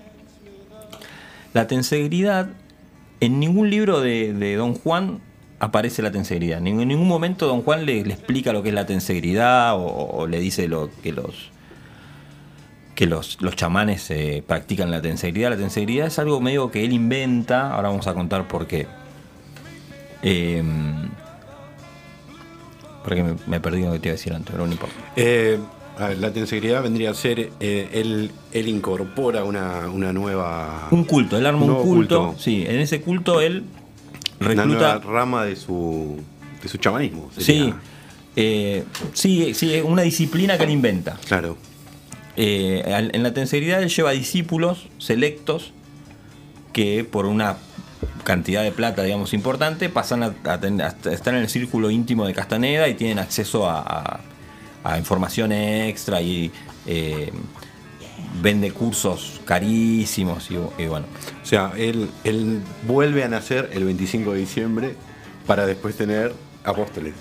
La tensegridad, en ningún libro de, de Don Juan aparece la tensegridad. En ningún, en ningún momento Don Juan le, le explica lo que es la tensegridad o, o le dice lo que los que los, los chamanes eh, practican la tensegridad. La tensegridad es algo medio que él inventa, ahora vamos a contar por qué. Eh, Porque me, me perdí lo que te iba a decir antes, pero no importa. Eh, ver, la tensegridad vendría a ser, eh, él, él incorpora una, una nueva... Un culto, él arma un culto, Sí, en ese culto él Una nueva recluta. rama de su, de su chamanismo. Sí, sería. eh, sí, sí, es una disciplina que él inventa. Claro. Eh, en la tensegridad él lleva discípulos selectos que por una cantidad de plata, digamos, importante, pasan a, a ten- a estar en el círculo íntimo de Castaneda y tienen acceso a, a- a información extra y eh, vende cursos carísimos y, y bueno. O sea, él, él vuelve a nacer el 25 de diciembre para después tener apóstoles.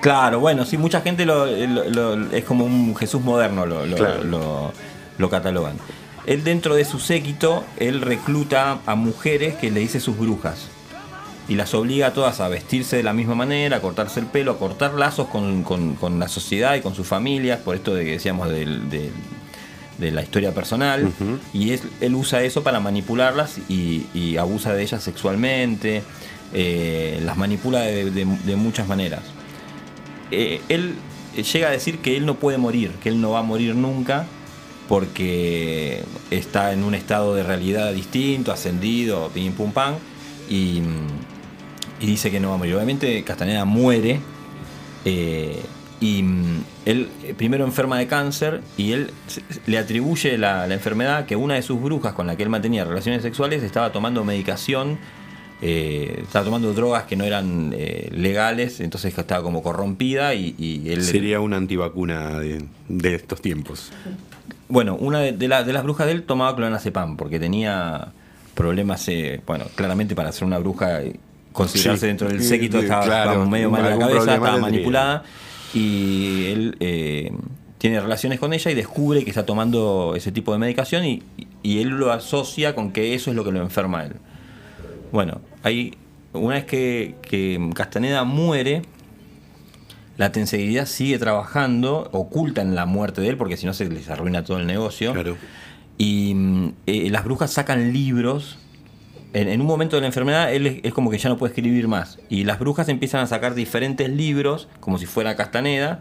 Claro, bueno, sí, mucha gente lo, lo- lo- es como un Jesús moderno, lo, lo- Claro. lo- lo catalogan. Él dentro de su séquito, él recluta a mujeres que le dice sus brujas. Y las obliga a todas a vestirse de la misma manera, a cortarse el pelo, a cortar lazos con, con- con la sociedad y con sus familias, por esto de que decíamos del- del- de la historia personal. Y es- él usa eso para manipularlas y, y abusa de ellas sexualmente, eh, las manipula de- de- de muchas maneras eh, él llega a decir que él no puede morir, que él no va a morir nunca porque está en un estado de realidad distinto, ascendido, pim pum pam, y, y dice que no va a morir. Obviamente Castaneda muere eh, y mm, él eh, primero enferma de cáncer y él le atribuye la, la enfermedad que una de sus brujas con la que él mantenía relaciones sexuales estaba tomando medicación eh, estaba tomando drogas que no eran eh, legales, entonces estaba como corrompida y, y él... Sería una antivacuna de, de estos tiempos. Bueno, una de, de la- de las brujas de él tomaba clonazepam porque tenía problemas, eh, bueno, claramente para ser una bruja, eh, considerarse Sí, dentro del séquito estaba, claro, estaba medio mal de la cabeza, estaba tendría. Y él eh, tiene relaciones con ella y descubre que está tomando ese tipo de medicación y, y él lo asocia con que eso es lo que lo enferma a él. Bueno, hay una vez que, que Castaneda muere, la tenseguridad sigue trabajando, ocultan la muerte de él, porque si no se les arruina todo el negocio. Y mm, eh, las brujas sacan libros. En, en un momento de la enfermedad, él es, es como que ya no puede escribir más. Y las brujas empiezan a sacar diferentes libros, como si fuera Castaneda,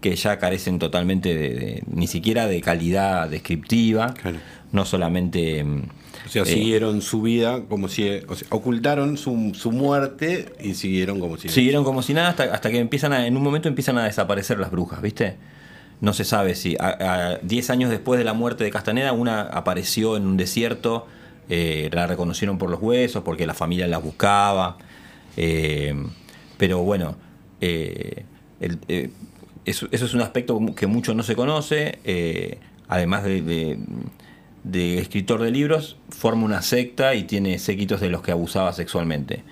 que ya carecen totalmente de, de- ni siquiera de calidad descriptiva. No solamente. mm, O sea, eh, siguieron su vida como si. o sea, ocultaron su, su muerte y siguieron como si. Siguieron como si nada hasta, hasta que empiezan a, en un momento empiezan a desaparecer las brujas, ¿viste? No se sabe si a- a 10 años después de la muerte de Castaneda una apareció en un desierto, eh, la reconocieron por los huesos, porque la familia la buscaba, eh, pero bueno, eh, el- eso, eso es un aspecto que mucho no se conoce, además de, de- de escritor de libros, forma una secta y tiene séquitos de los que abusaba sexualmente.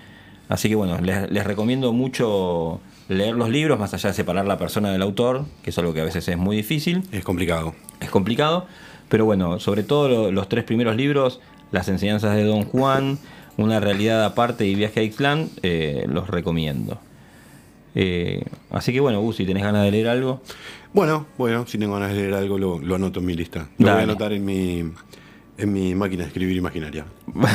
Así que bueno, les, les recomiendo mucho leer los libros, más allá de separar la persona del autor, que es algo que a veces es muy difícil. Es complicado. Es complicado, pero bueno, sobre todo lo- los tres primeros libros, Las enseñanzas de Don Juan, Una realidad aparte y Viaje a Ixtlán, eh, los recomiendo. Eh, así que bueno, Gus, si tenés ganas de leer algo. Bueno, bueno, si tengo ganas de leer algo, lo, lo anoto en mi lista. Lo voy a anotar en mi, en mi máquina de escribir imaginaria.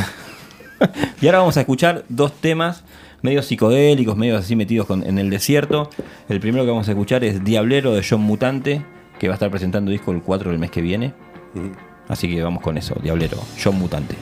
Y ahora vamos a escuchar dos temas medio psicodélicos, medio así metidos con- en el desierto. El primero que vamos a escuchar es Diablero de John Mutante, que va a estar presentando disco el 4 del mes que viene. Así que vamos con eso, Diablero, John Mutante.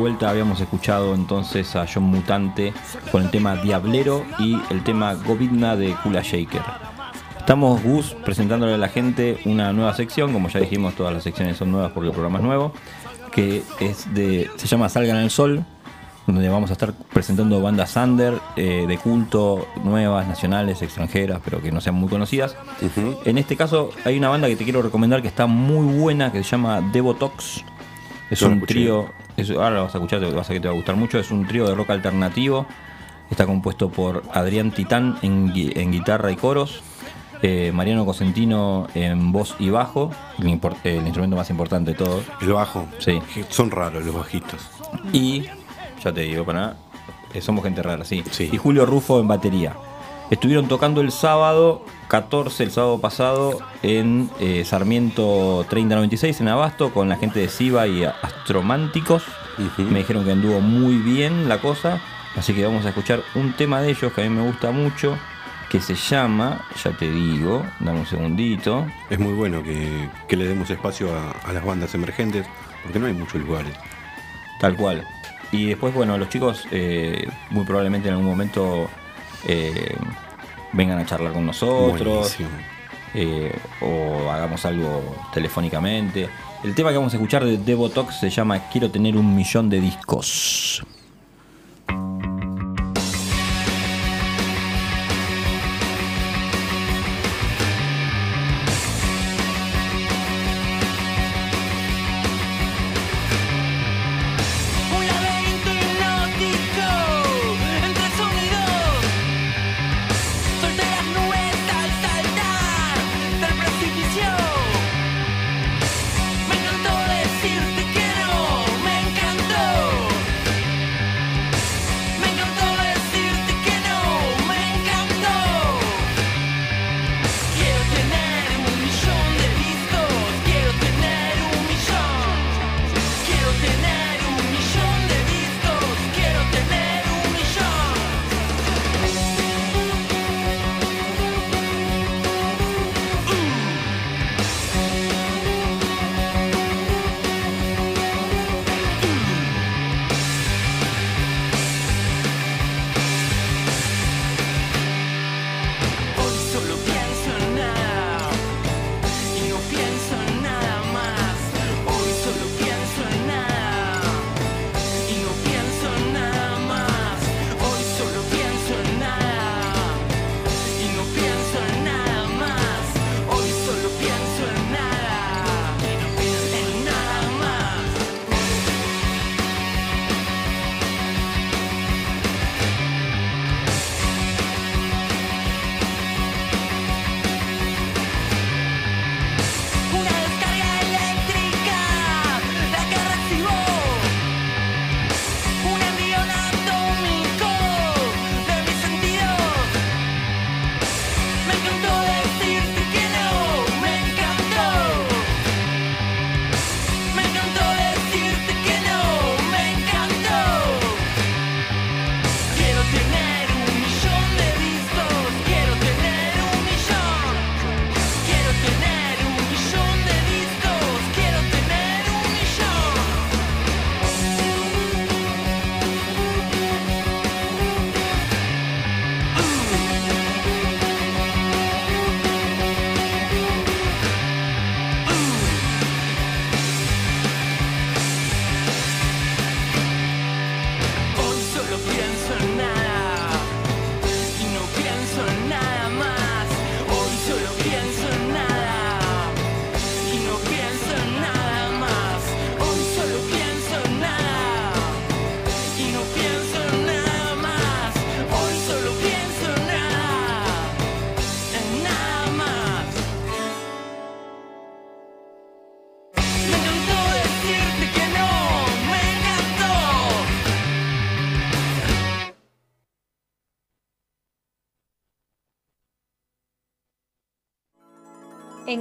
Vuelta. Habíamos escuchado entonces a John Mutante con el tema Diablero y el tema Govidna de Kula Shaker. Estamos, Gus, presentándole a la gente una nueva sección. Como ya dijimos, todas las secciones son nuevas porque el programa es nuevo. Que es de. se llama Salgan al Sol. Donde vamos a estar presentando bandas under eh, de culto, nuevas, nacionales, extranjeras, pero que no sean muy conocidas. En este caso, hay una banda que te quiero recomendar que está muy buena, que se llama Devotox. Es No un trío, es- ahora lo vas a escuchar, te, vas a que te va a gustar mucho. Es un trío de rock alternativo. Está compuesto por Adrián Titán en, gui- en guitarra y coros, eh, Mariano Cosentino en voz y bajo, el, instrumento más importante de todos. El bajo. Sí. Son raros los bajitos. Y, ya te digo, para eh, somos gente rara, sí. Y Julio Rufo en batería. Estuvieron tocando el sábado 14, el sábado pasado, en eh, Sarmiento 3096 en Abasto, con la gente de Siva y Astrománticos. Me dijeron que anduvo muy bien la cosa. Así que vamos a escuchar un tema de ellos que a mí me gusta mucho, que se llama, ya te digo, dame un segundito. Es muy bueno que, que le demos espacio a, a las bandas emergentes, porque no hay muchos lugares. Tal cual. Y después, bueno, los chicos eh, muy probablemente en algún momento eh, vengan a charlar con nosotros. Eh, o hagamos algo telefónicamente. El tema que vamos a escuchar de Devotox se llama Quiero tener un millón de discos.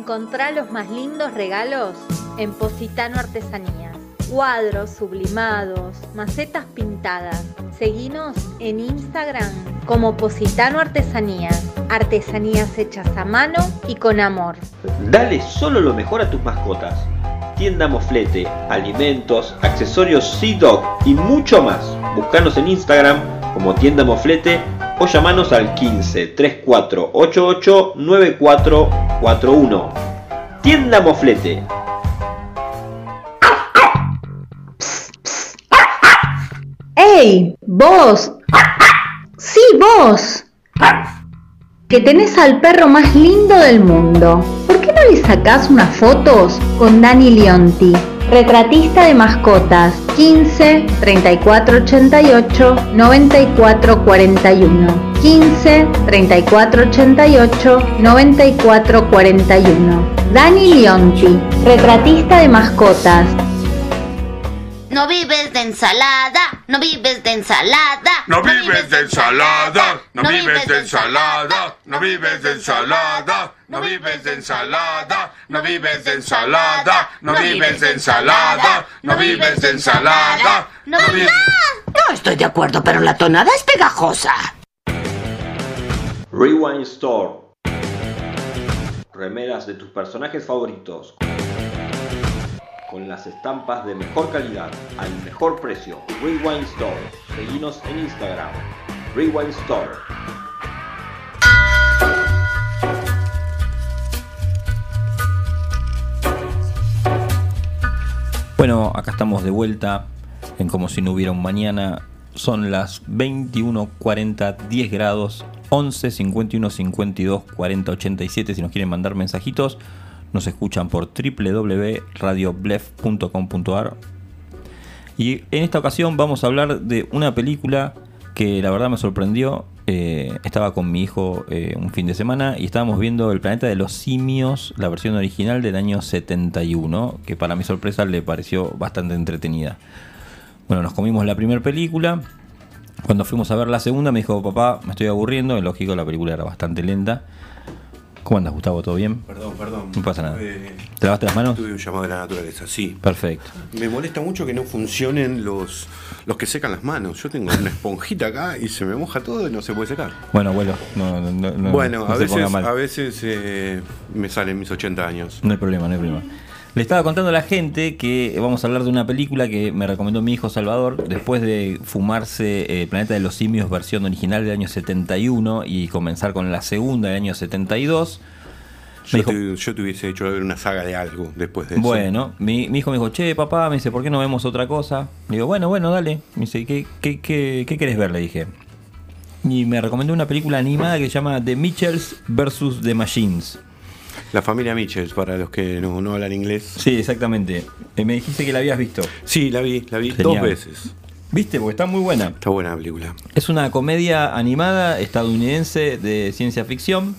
Encontrá los más lindos regalos en Positano Artesanías. Cuadros sublimados, macetas pintadas. Seguinos en Instagram como Positano Artesanías. Artesanías hechas a mano y con amor. Dale solo lo mejor a tus mascotas. Tienda Moflete, alimentos, accesorios Sea Dog y mucho más. Búscanos en Instagram como Tienda Moflete o llamanos al 15 3488 9441. Tienda Moflete. ¡Ey! ¡Vos! ¡Sí, vos! Que tenés al perro más lindo del mundo. ¿Por qué no le sacás unas fotos con Dani Leonti? Retratista de mascotas 15 34 88 94 41 15 34 88 94 41 Dani Leonti, retratista de mascotas No vives de ensalada, no vives de ensalada. No vives de ensalada, no vives de ensalada, no vives de ensalada, no vives de ensalada, no vives de ensalada, no vives de ensalada, no vives de ensalada, no vives No estoy de acuerdo, pero la tonada es pegajosa. Rewind Store. Remeras de tus personajes favoritos. Con las estampas de mejor calidad, al mejor precio. Rewind Store. Seguinos en Instagram. Rewind Store. Bueno, acá estamos de vuelta en como si no hubiera un mañana. Son las 21.40, 10 grados, 11 51 52 40 87. Si nos quieren mandar mensajitos, nos escuchan por www.radioblef.com.ar. Y en esta ocasión vamos a hablar de una película que la verdad me sorprendió. Eh, estaba con mi hijo eh, un fin de semana y estábamos viendo El planeta de los simios, la versión original del año 71, que para mi sorpresa le pareció bastante entretenida. Bueno, nos comimos la primera película. Cuando fuimos a ver la segunda me dijo, papá, me estoy aburriendo. Lógico, la película era bastante lenta. ¿Cómo andas, Gustavo? ¿Todo bien? Perdón, perdón. No pasa nada. Eh, ¿Te lavaste las manos? Tuve un llamado de la naturaleza, sí. Perfecto. Me molesta mucho que no funcionen los, los que secan las manos. Yo tengo una esponjita acá y se me moja todo y no se puede secar. Bueno, abuelo, no, no- no- bueno, no a se ponga veces, mal. a veces eh, me salen mis 80 años. No hay problema, no hay problema. Le estaba contando a la gente que vamos a hablar de una película que me recomendó mi hijo Salvador después de fumarse eh, Planeta de los Simios versión original del año 71 y comenzar con la segunda del año 72. Me Yo, te, yo te hubiese hecho ver una saga de algo después de eso. Bueno, mi, mi hijo me dijo, che, papá, me dice, ¿por qué no vemos otra cosa? Le digo, bueno, bueno, dale. Me dice, ¿qué, qué, qué, qué querés ver? Le dije. Y me recomendó una película animada que se llama The Mitchells vs. The Machines. La familia Mitchell, para los que no, no hablan inglés. Sí, exactamente. Eh, me dijiste que la habías visto. Sí, la vi, la vi Genial. dos veces. ¿Viste? Porque está muy buena. Está buena la película. Es una comedia animada estadounidense de ciencia ficción,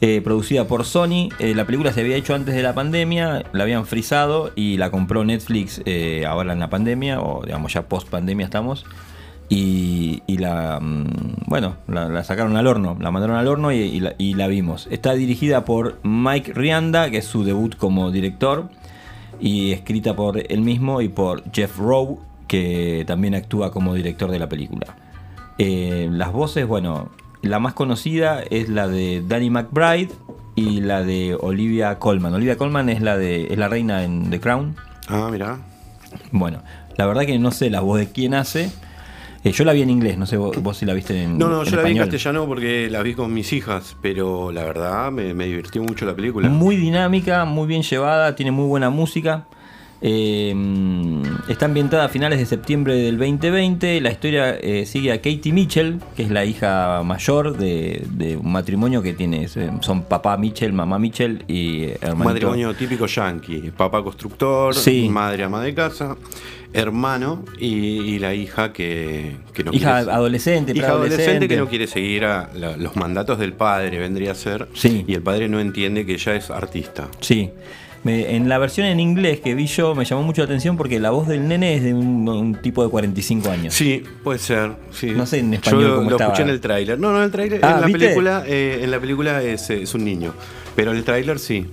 eh, producida por Sony. Eh, la película se había hecho antes de la pandemia, la habían frisado y la compró Netflix eh, ahora en la pandemia, o digamos ya post pandemia estamos. Y, y la, mm, bueno, la, la sacaron al horno, la mandaron al horno y, y la, y la vimos. Está dirigida por Mike Rianda, que es su debut como director, y escrita por él mismo y por Jeff Rowe, que también actúa como director de la película. Eh, las voces, bueno, la más conocida es la de Danny McBride y la de Olivia Colman. Olivia Colman es la de es la reina en The Crown. Ah, mira. Bueno, la verdad que no sé la voz de quién hace. Eh, yo la vi en inglés, no sé vos, vos si la viste en No, no, en yo la vi en castellano porque la vi con mis hijas, pero la verdad me, me divirtió mucho la película. Muy dinámica, muy bien llevada, tiene muy buena música. Eh, está ambientada a finales de septiembre del 2020. La historia eh, sigue a Katie Mitchell, que es la hija mayor de, de un matrimonio que tiene. Son papá Mitchell, mamá Mitchell y eh, Un matrimonio típico yankee. Papá constructor, Sí. madre ama de casa, hermano y, y la hija que, que no Hija quiere adolescente, hija preadolescente. adolescente que no quiere seguir a la- los mandatos del padre, vendría a ser. Y el padre no entiende que ella es artista. Sí. Me- en la versión en inglés que vi yo me llamó mucho la atención porque la voz del nene es de un, un tipo de 45 años. Sí, puede ser. Sí. No sé en español Yo lo, cómo lo estaba. escuché en el tráiler. No, no, en el tráiler. Ah, en la película, eh, en la película es, es un niño. Pero el tráiler sí.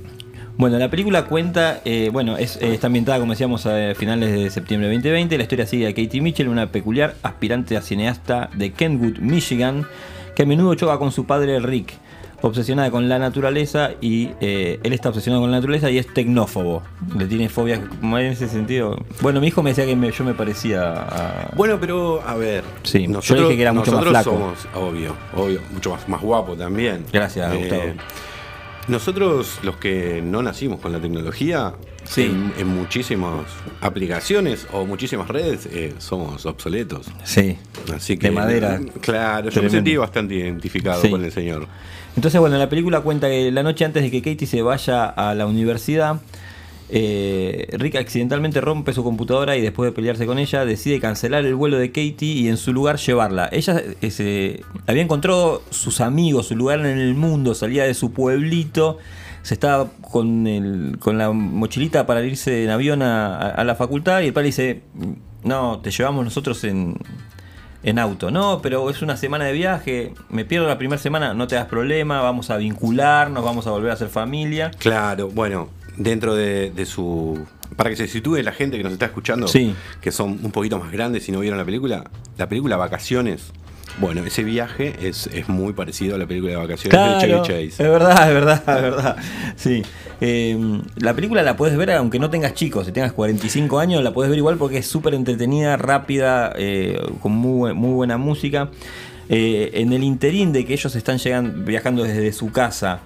Bueno, la película cuenta, eh, bueno, es, eh, está ambientada, como decíamos, a finales de septiembre de 2020. La historia sigue a Katie Mitchell, una peculiar aspirante a cineasta de Kentwood, Michigan, que a menudo choca con su padre Rick, obsesionada con la naturaleza y eh, él está obsesionado con la naturaleza y es tecnófobo. Le tiene fobia como en ese sentido. Bueno, mi hijo me decía que me- yo me parecía a... Bueno, pero a ver. Sí, yo le dije que era mucho más nosotros flaco. somos, obvio, obvio, mucho más, más guapo también. Gracias, Gustavo. Nosotros, los que no nacimos con la tecnología, Sí. en, en muchísimas aplicaciones o muchísimas redes, eh, somos obsoletos. Sí. Así que. De madera. Claro, yo Tremendo. me sentí bastante identificado Sí. con el señor. Entonces, bueno, la película cuenta que la noche antes de que Katie se vaya a la universidad, eh, Rick accidentalmente rompe su computadora y después de pelearse con ella, decide cancelar el vuelo de Katie y en su lugar llevarla. Ella había encontrado sus amigos, su lugar en el mundo, salía de su pueblito. Se estaba con, el- con la mochilita para irse en avión a- a la facultad y el padre dice, no, te llevamos nosotros en, en auto. No, pero es una semana de viaje, me pierdo la primera semana, no te das problema, vamos a vincularnos, vamos a volver a ser familia. Claro, bueno, dentro de, de su. Para que se sitúe la gente que nos está escuchando, Sí. que son un poquito más grandes y no vieron la película, la película Vacaciones. Bueno, ese viaje es, es muy parecido a la película de vacaciones de Claro, Chevy es Chase. verdad, es verdad, es verdad. Sí. Eh, la película la puedes ver aunque no tengas chicos, si tengas 45 años, la puedes ver igual porque es súper entretenida, rápida, eh, con muy, muy buena música. Eh, en el interín de que ellos están llegando, viajando desde su casa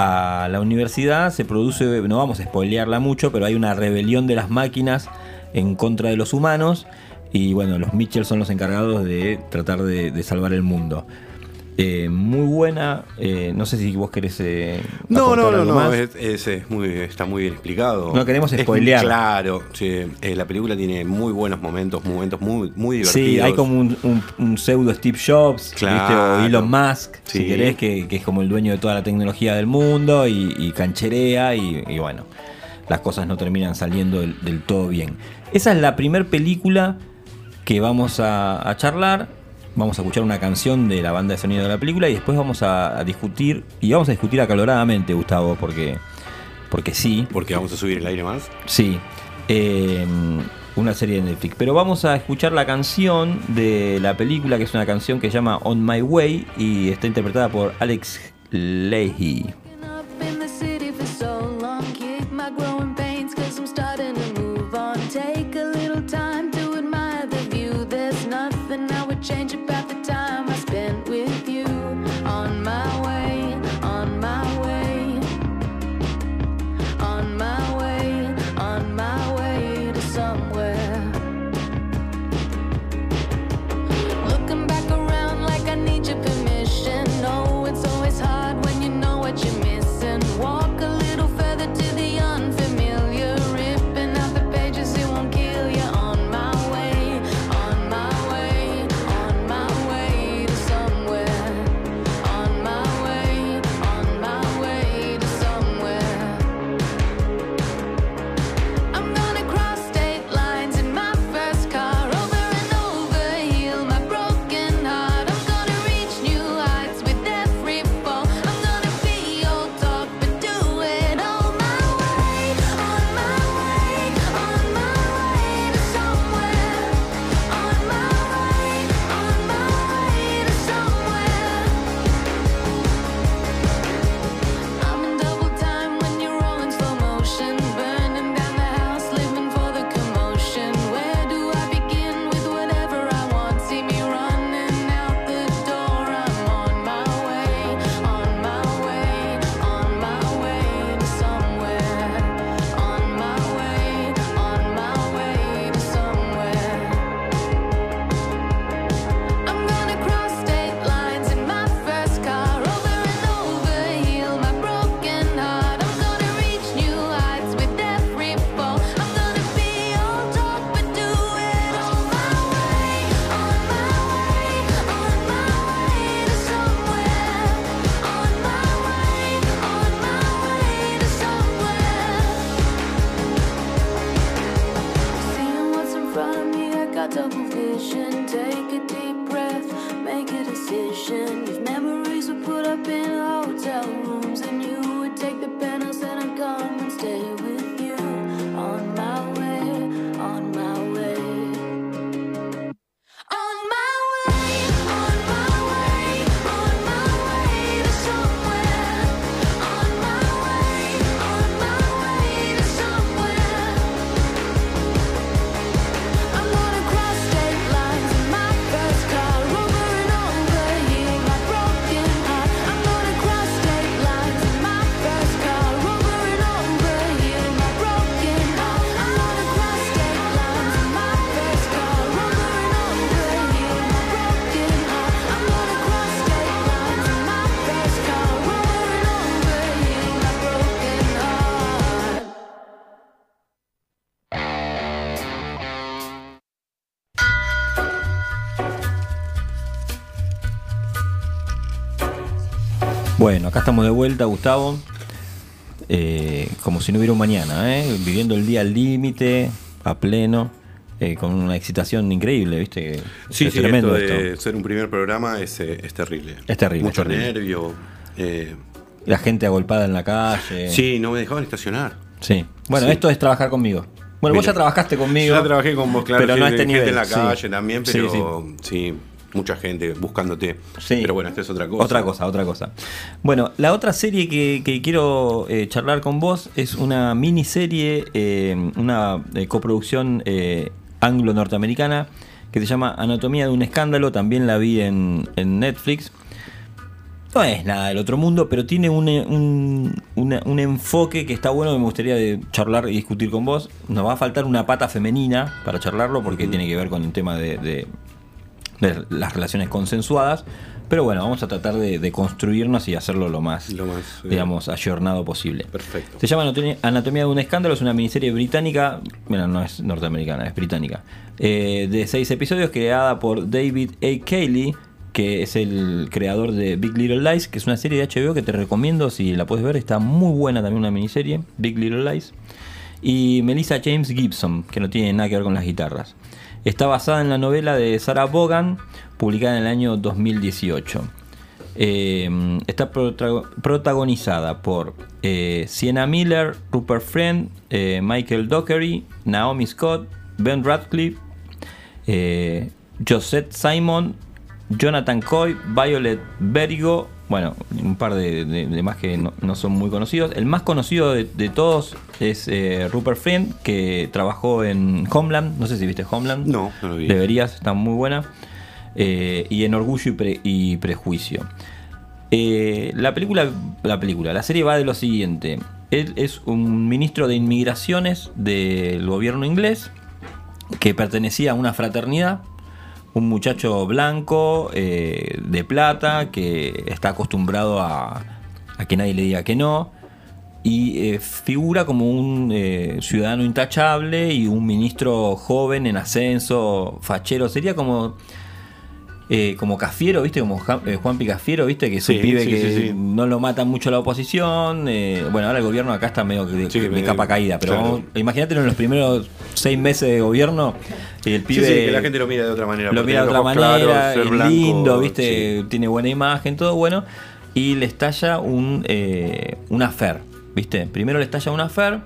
a la universidad, se produce, no vamos a spoilearla mucho, pero hay una rebelión de las máquinas en contra de los humanos. Y bueno, los Mitchell son los encargados de tratar de, de salvar el mundo. Eh, muy buena. eh, no sé si vos querés. eh, No, no, no, no, es, es- es muy, está muy bien explicado. No queremos spoilear. claro, sí, la película tiene muy buenos momentos, momentos muy, muy divertidos. Sí, hay como un, un- un pseudo Steve Jobs, Claro. ¿viste? o Elon Musk, Sí. si querés, que, que es como el dueño de toda la tecnología del mundo y, y cancherea y, y bueno, las cosas no terminan saliendo del, del todo bien. Esa es la primer película que vamos a, a charlar. Vamos a escuchar una canción de la banda de sonido de la película y después vamos a, a discutir, y vamos a discutir acaloradamente, Gustavo, porque, porque sí. Porque vamos a subir el aire más. Sí. eh, una serie de Netflix. Pero vamos a escuchar la canción de la película, que es una canción que se llama On My Way y está interpretada por Alex Leahy. Bueno, acá estamos de vuelta, Gustavo. Eh, como si no hubiera un mañana, ¿eh? viviendo el día al límite, a pleno, eh, con una excitación increíble, ¿viste? Sí, es sí, tremendo esto de esto. ser un primer programa es, es terrible. Es terrible, Mucho es terrible. nervio. La gente agolpada en la calle. Sí, no me dejaban estacionar. Sí. Bueno, Sí. esto es trabajar conmigo. Bueno, vos ya trabajaste conmigo. Ya trabajé con vos, claro. pero no a este gente nivel. en la sí. calle también, Sí, pero sí. Mucha gente buscándote. Sí. Pero bueno, esta es otra cosa. Otra cosa, otra cosa. Bueno, la otra serie que, que quiero eh, charlar con vos es una miniserie, eh, una eh, coproducción anglo-norteamericana que se llama Anatomía de un escándalo. También la vi en, en Netflix. No es nada del otro mundo, pero tiene un, un- una- un enfoque que está bueno me gustaría de charlar y discutir con vos. Nos va a faltar una pata femenina para charlarlo porque tiene que ver con el tema de, de- de las relaciones consensuadas. Pero bueno, vamos a tratar de, de construirnos y hacerlo lo más, Lo más, eh, digamos, ayornado posible. Perfecto. Se llama Anatomía- Anatomía de un escándalo, es una miniserie británica, bueno, no es norteamericana, es británica, eh, de seis episodios creada por David A. Cayley, que es el creador de Big Little Lies, que es una serie de HBO que te recomiendo si la puedes ver, está muy buena también una miniserie, Big Little Lies. Y Melissa James Gibson, que no tiene nada que ver con las guitarras. Está basada en la novela de Sarah Vaughan, publicada en el año 2018. Eh, está protagonizada por eh, Sienna Miller, Rupert Friend, eh, Michael Dockery, Naomi Scott, Ben Radcliffe, eh, Josette Simon, Jonathan Coy, Violet Bergo, bueno, un par de, de- de más que no, no son muy conocidos. El más conocido de, de todos es eh, Rupert Friend, que trabajó en Homeland. No sé si viste Homeland. No, no lo vi. Deberías, está muy buena. Eh, y en Orgullo y, Pre- y Prejuicio. Eh, la película, la película, la serie va de lo siguiente. Él es un ministro de inmigraciones del gobierno inglés que pertenecía a una fraternidad. Un muchacho blanco, eh, de plata, que está acostumbrado a, a que nadie le diga que no. Y eh, figura como un eh, ciudadano intachable y un ministro joven en ascenso, fachero. Sería como eh, como Cafiero, ¿viste? Como eh, Juan Picafiero, ¿viste? Que es Sí, un pibe sí, que sí, no lo mata mucho la oposición. eh, bueno, ahora el gobierno acá está medio que de, de capa caída, pero claro. imagínate en los primeros seis meses de gobierno el pibe sí, que la gente lo mira de otra manera. lo mira de otra manera, es blanco, lindo, ¿viste? Tiene buena imagen, todo bueno. Y le estalla un, eh, un affair, ¿viste? Primero le estalla un affair.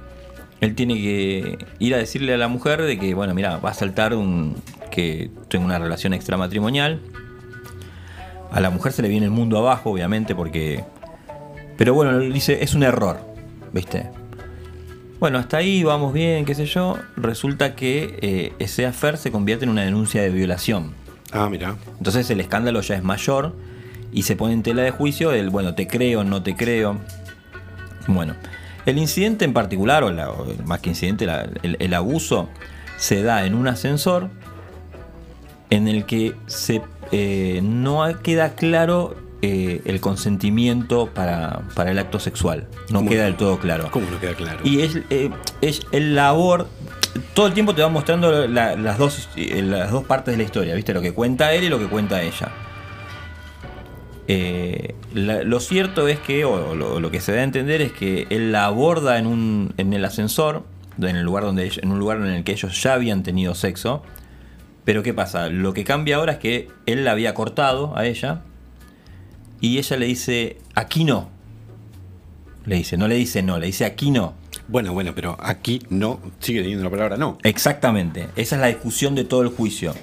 Él tiene que ir a decirle a la mujer de que, bueno, mira, va a saltar un que tengo una relación extramatrimonial. A la mujer se le viene el mundo abajo, obviamente, porque. Pero bueno, dice, es un error, ¿viste? Bueno, hasta ahí vamos bien, qué sé yo. Resulta que eh, ese affair se convierte en una denuncia de violación. Ah, mira. Entonces el escándalo ya es mayor y se pone en tela de juicio el, bueno, te creo, no te creo. Bueno, el incidente en particular, o, la- o más que incidente, la- el, el abuso, se da en un ascensor en el que se, eh, no queda claro eh, el consentimiento para, para el acto sexual. No queda del todo claro. ¿Cómo no queda claro? Y es, eh, es el labor. Todo el tiempo te va mostrando la- las, dos, eh, las dos partes de la historia, ¿viste? Lo que cuenta él y lo que cuenta ella. Eh, la- lo cierto es que, o lo, lo que se da a entender es que él la aborda en, un, en el ascensor, en, el lugar donde, en un lugar en el que ellos ya habían tenido sexo. Pero ¿qué pasa? Lo que cambia ahora es que él la había cortado a ella y ella le dice, aquí no. Le dice, no le dice no, le dice aquí no. Bueno, bueno, pero aquí no, sigue teniendo la palabra no. Exactamente, esa es la discusión de todo el juicio.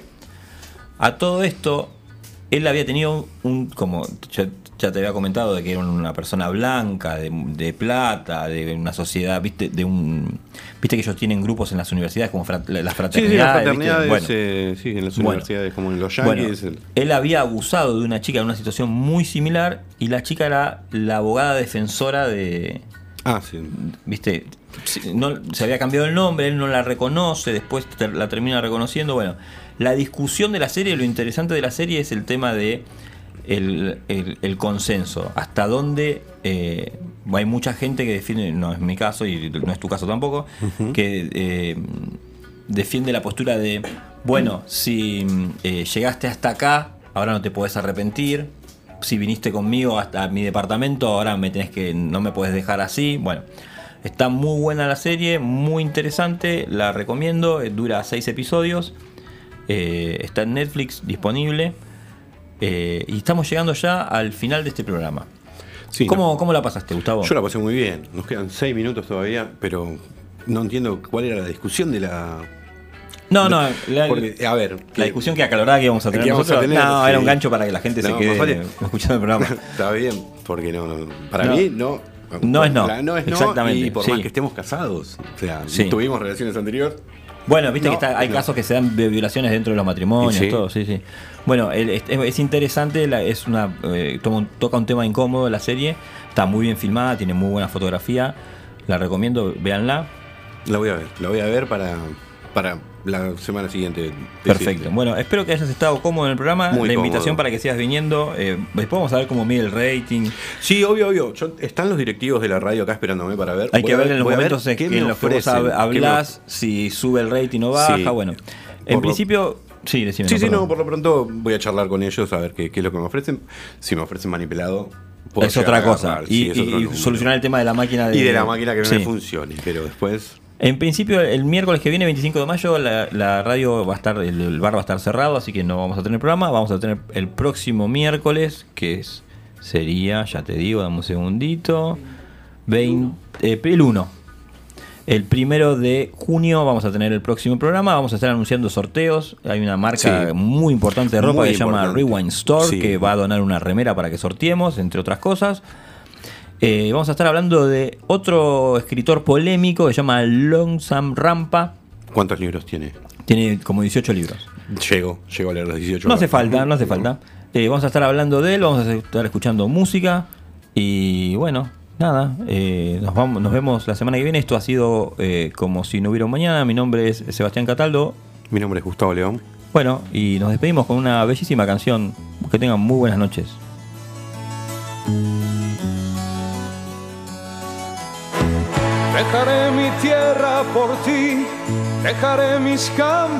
A todo esto, él había tenido un, como ya te había comentado, de que era una persona blanca, de, de plata, de una sociedad, viste, de un, viste que ellos tienen grupos en las universidades como las Sí, sí, las fraternidades. fraternidades, Bueno, eh, sí, en las Bueno. universidades como en los Yankees. él había abusado de una chica en una situación muy similar y la chica era la abogada defensora de. Ah, sí. ¿Viste? No, se había cambiado el nombre, él no la reconoce, después la termina reconociendo. Bueno, la discusión de la serie, lo interesante de la serie es el tema de el, el- el consenso. Hasta dónde eh, hay mucha gente que defiende, no es mi caso y no es tu caso tampoco, que eh, defiende la postura de, bueno, si eh, llegaste hasta acá, ahora no te podés arrepentir. Si viniste conmigo hasta mi departamento, ahora me tenés que, no me puedes dejar así. Bueno, está muy buena la serie, muy interesante, la recomiendo. Dura seis episodios, está en Netflix disponible. Eh, y estamos llegando ya al final de este programa. Sí, ¿Cómo, ¿Cómo la pasaste, Gustavo? Yo la pasé muy bien. Nos quedan seis minutos todavía, pero no entiendo cuál era la discusión de la. No, no, la, Porque, a ver, la discusión que acalorada que íbamos a tener a tener, no, sí. era un gancho para que la gente se quede escuchando el programa. Está bien, porque no, no. Para mí, no. No es no. La no es no. Exactamente, Y por sí. más que estemos casados. O sea, Sí. tuvimos relaciones anteriores. Bueno, viste No, que está- hay no. casos que se dan de violaciones dentro de los matrimonios, Sí. todo, sí, sí. Bueno, el- es, es interesante, la- es una eh, toma un- toca un tema incómodo la serie, está muy bien filmada, tiene muy buena fotografía, la recomiendo, véanla. La voy a ver, la voy a ver para, para la semana siguiente. Perfecto. Bueno, espero que hayas estado cómodo en el programa. Muy la invitación para que sigas viniendo. eh, después vamos a ver cómo mide el rating. Sí, obvio, obvio. Yo- están los directivos de la radio acá esperándome para ver. Hay Voy que ver en los momentos en, los que vos ofrecen, hab- qué me hablás, si sube el rating o baja. Sí. Bueno, en principio, sí, decime. Sí, no, sí, perdón. no, por lo pronto voy a charlar con ellos a ver qué, qué es lo que me ofrecen. Si me ofrecen manipulado, Es otra cosa. Y, Sí, es y- otro y número. solucionar el tema de la máquina de. Y de la máquina que no Sí. me funcione, pero después. En principio, el miércoles que viene, 25 de mayo, la, la radio va a estar, el, el bar va a estar cerrado, así que no vamos a tener programa. Vamos a tener el próximo miércoles, que es, sería, ya te digo, dame un segundito, 20, eh, el 1. El primero de junio vamos a tener el próximo programa. Vamos a estar anunciando sorteos. Hay una marca Sí. muy importante de ropa que se llama. Rewind Store, Sí. que va a donar una remera para que sorteemos, entre otras cosas. Eh, vamos a estar hablando de otro escritor polémico que se llama Lonesome Rampa. ¿Cuántos libros tiene? Tiene como 18 libros. Llego, llego a leer los 18. No hace falta, no hace falta. Eh, vamos a estar hablando de él, vamos a estar escuchando música. Y bueno, nada, eh, nos, vamos, nos vemos la semana que viene. Esto ha sido eh, como si no hubiera un mañana. Mi nombre es Sebastián Cataldo. Mi nombre es Gustavo León. Bueno, y nos despedimos con una bellísima canción. Que tengan muy buenas noches. Dejaré mi tierra por ti, dejaré mis campos.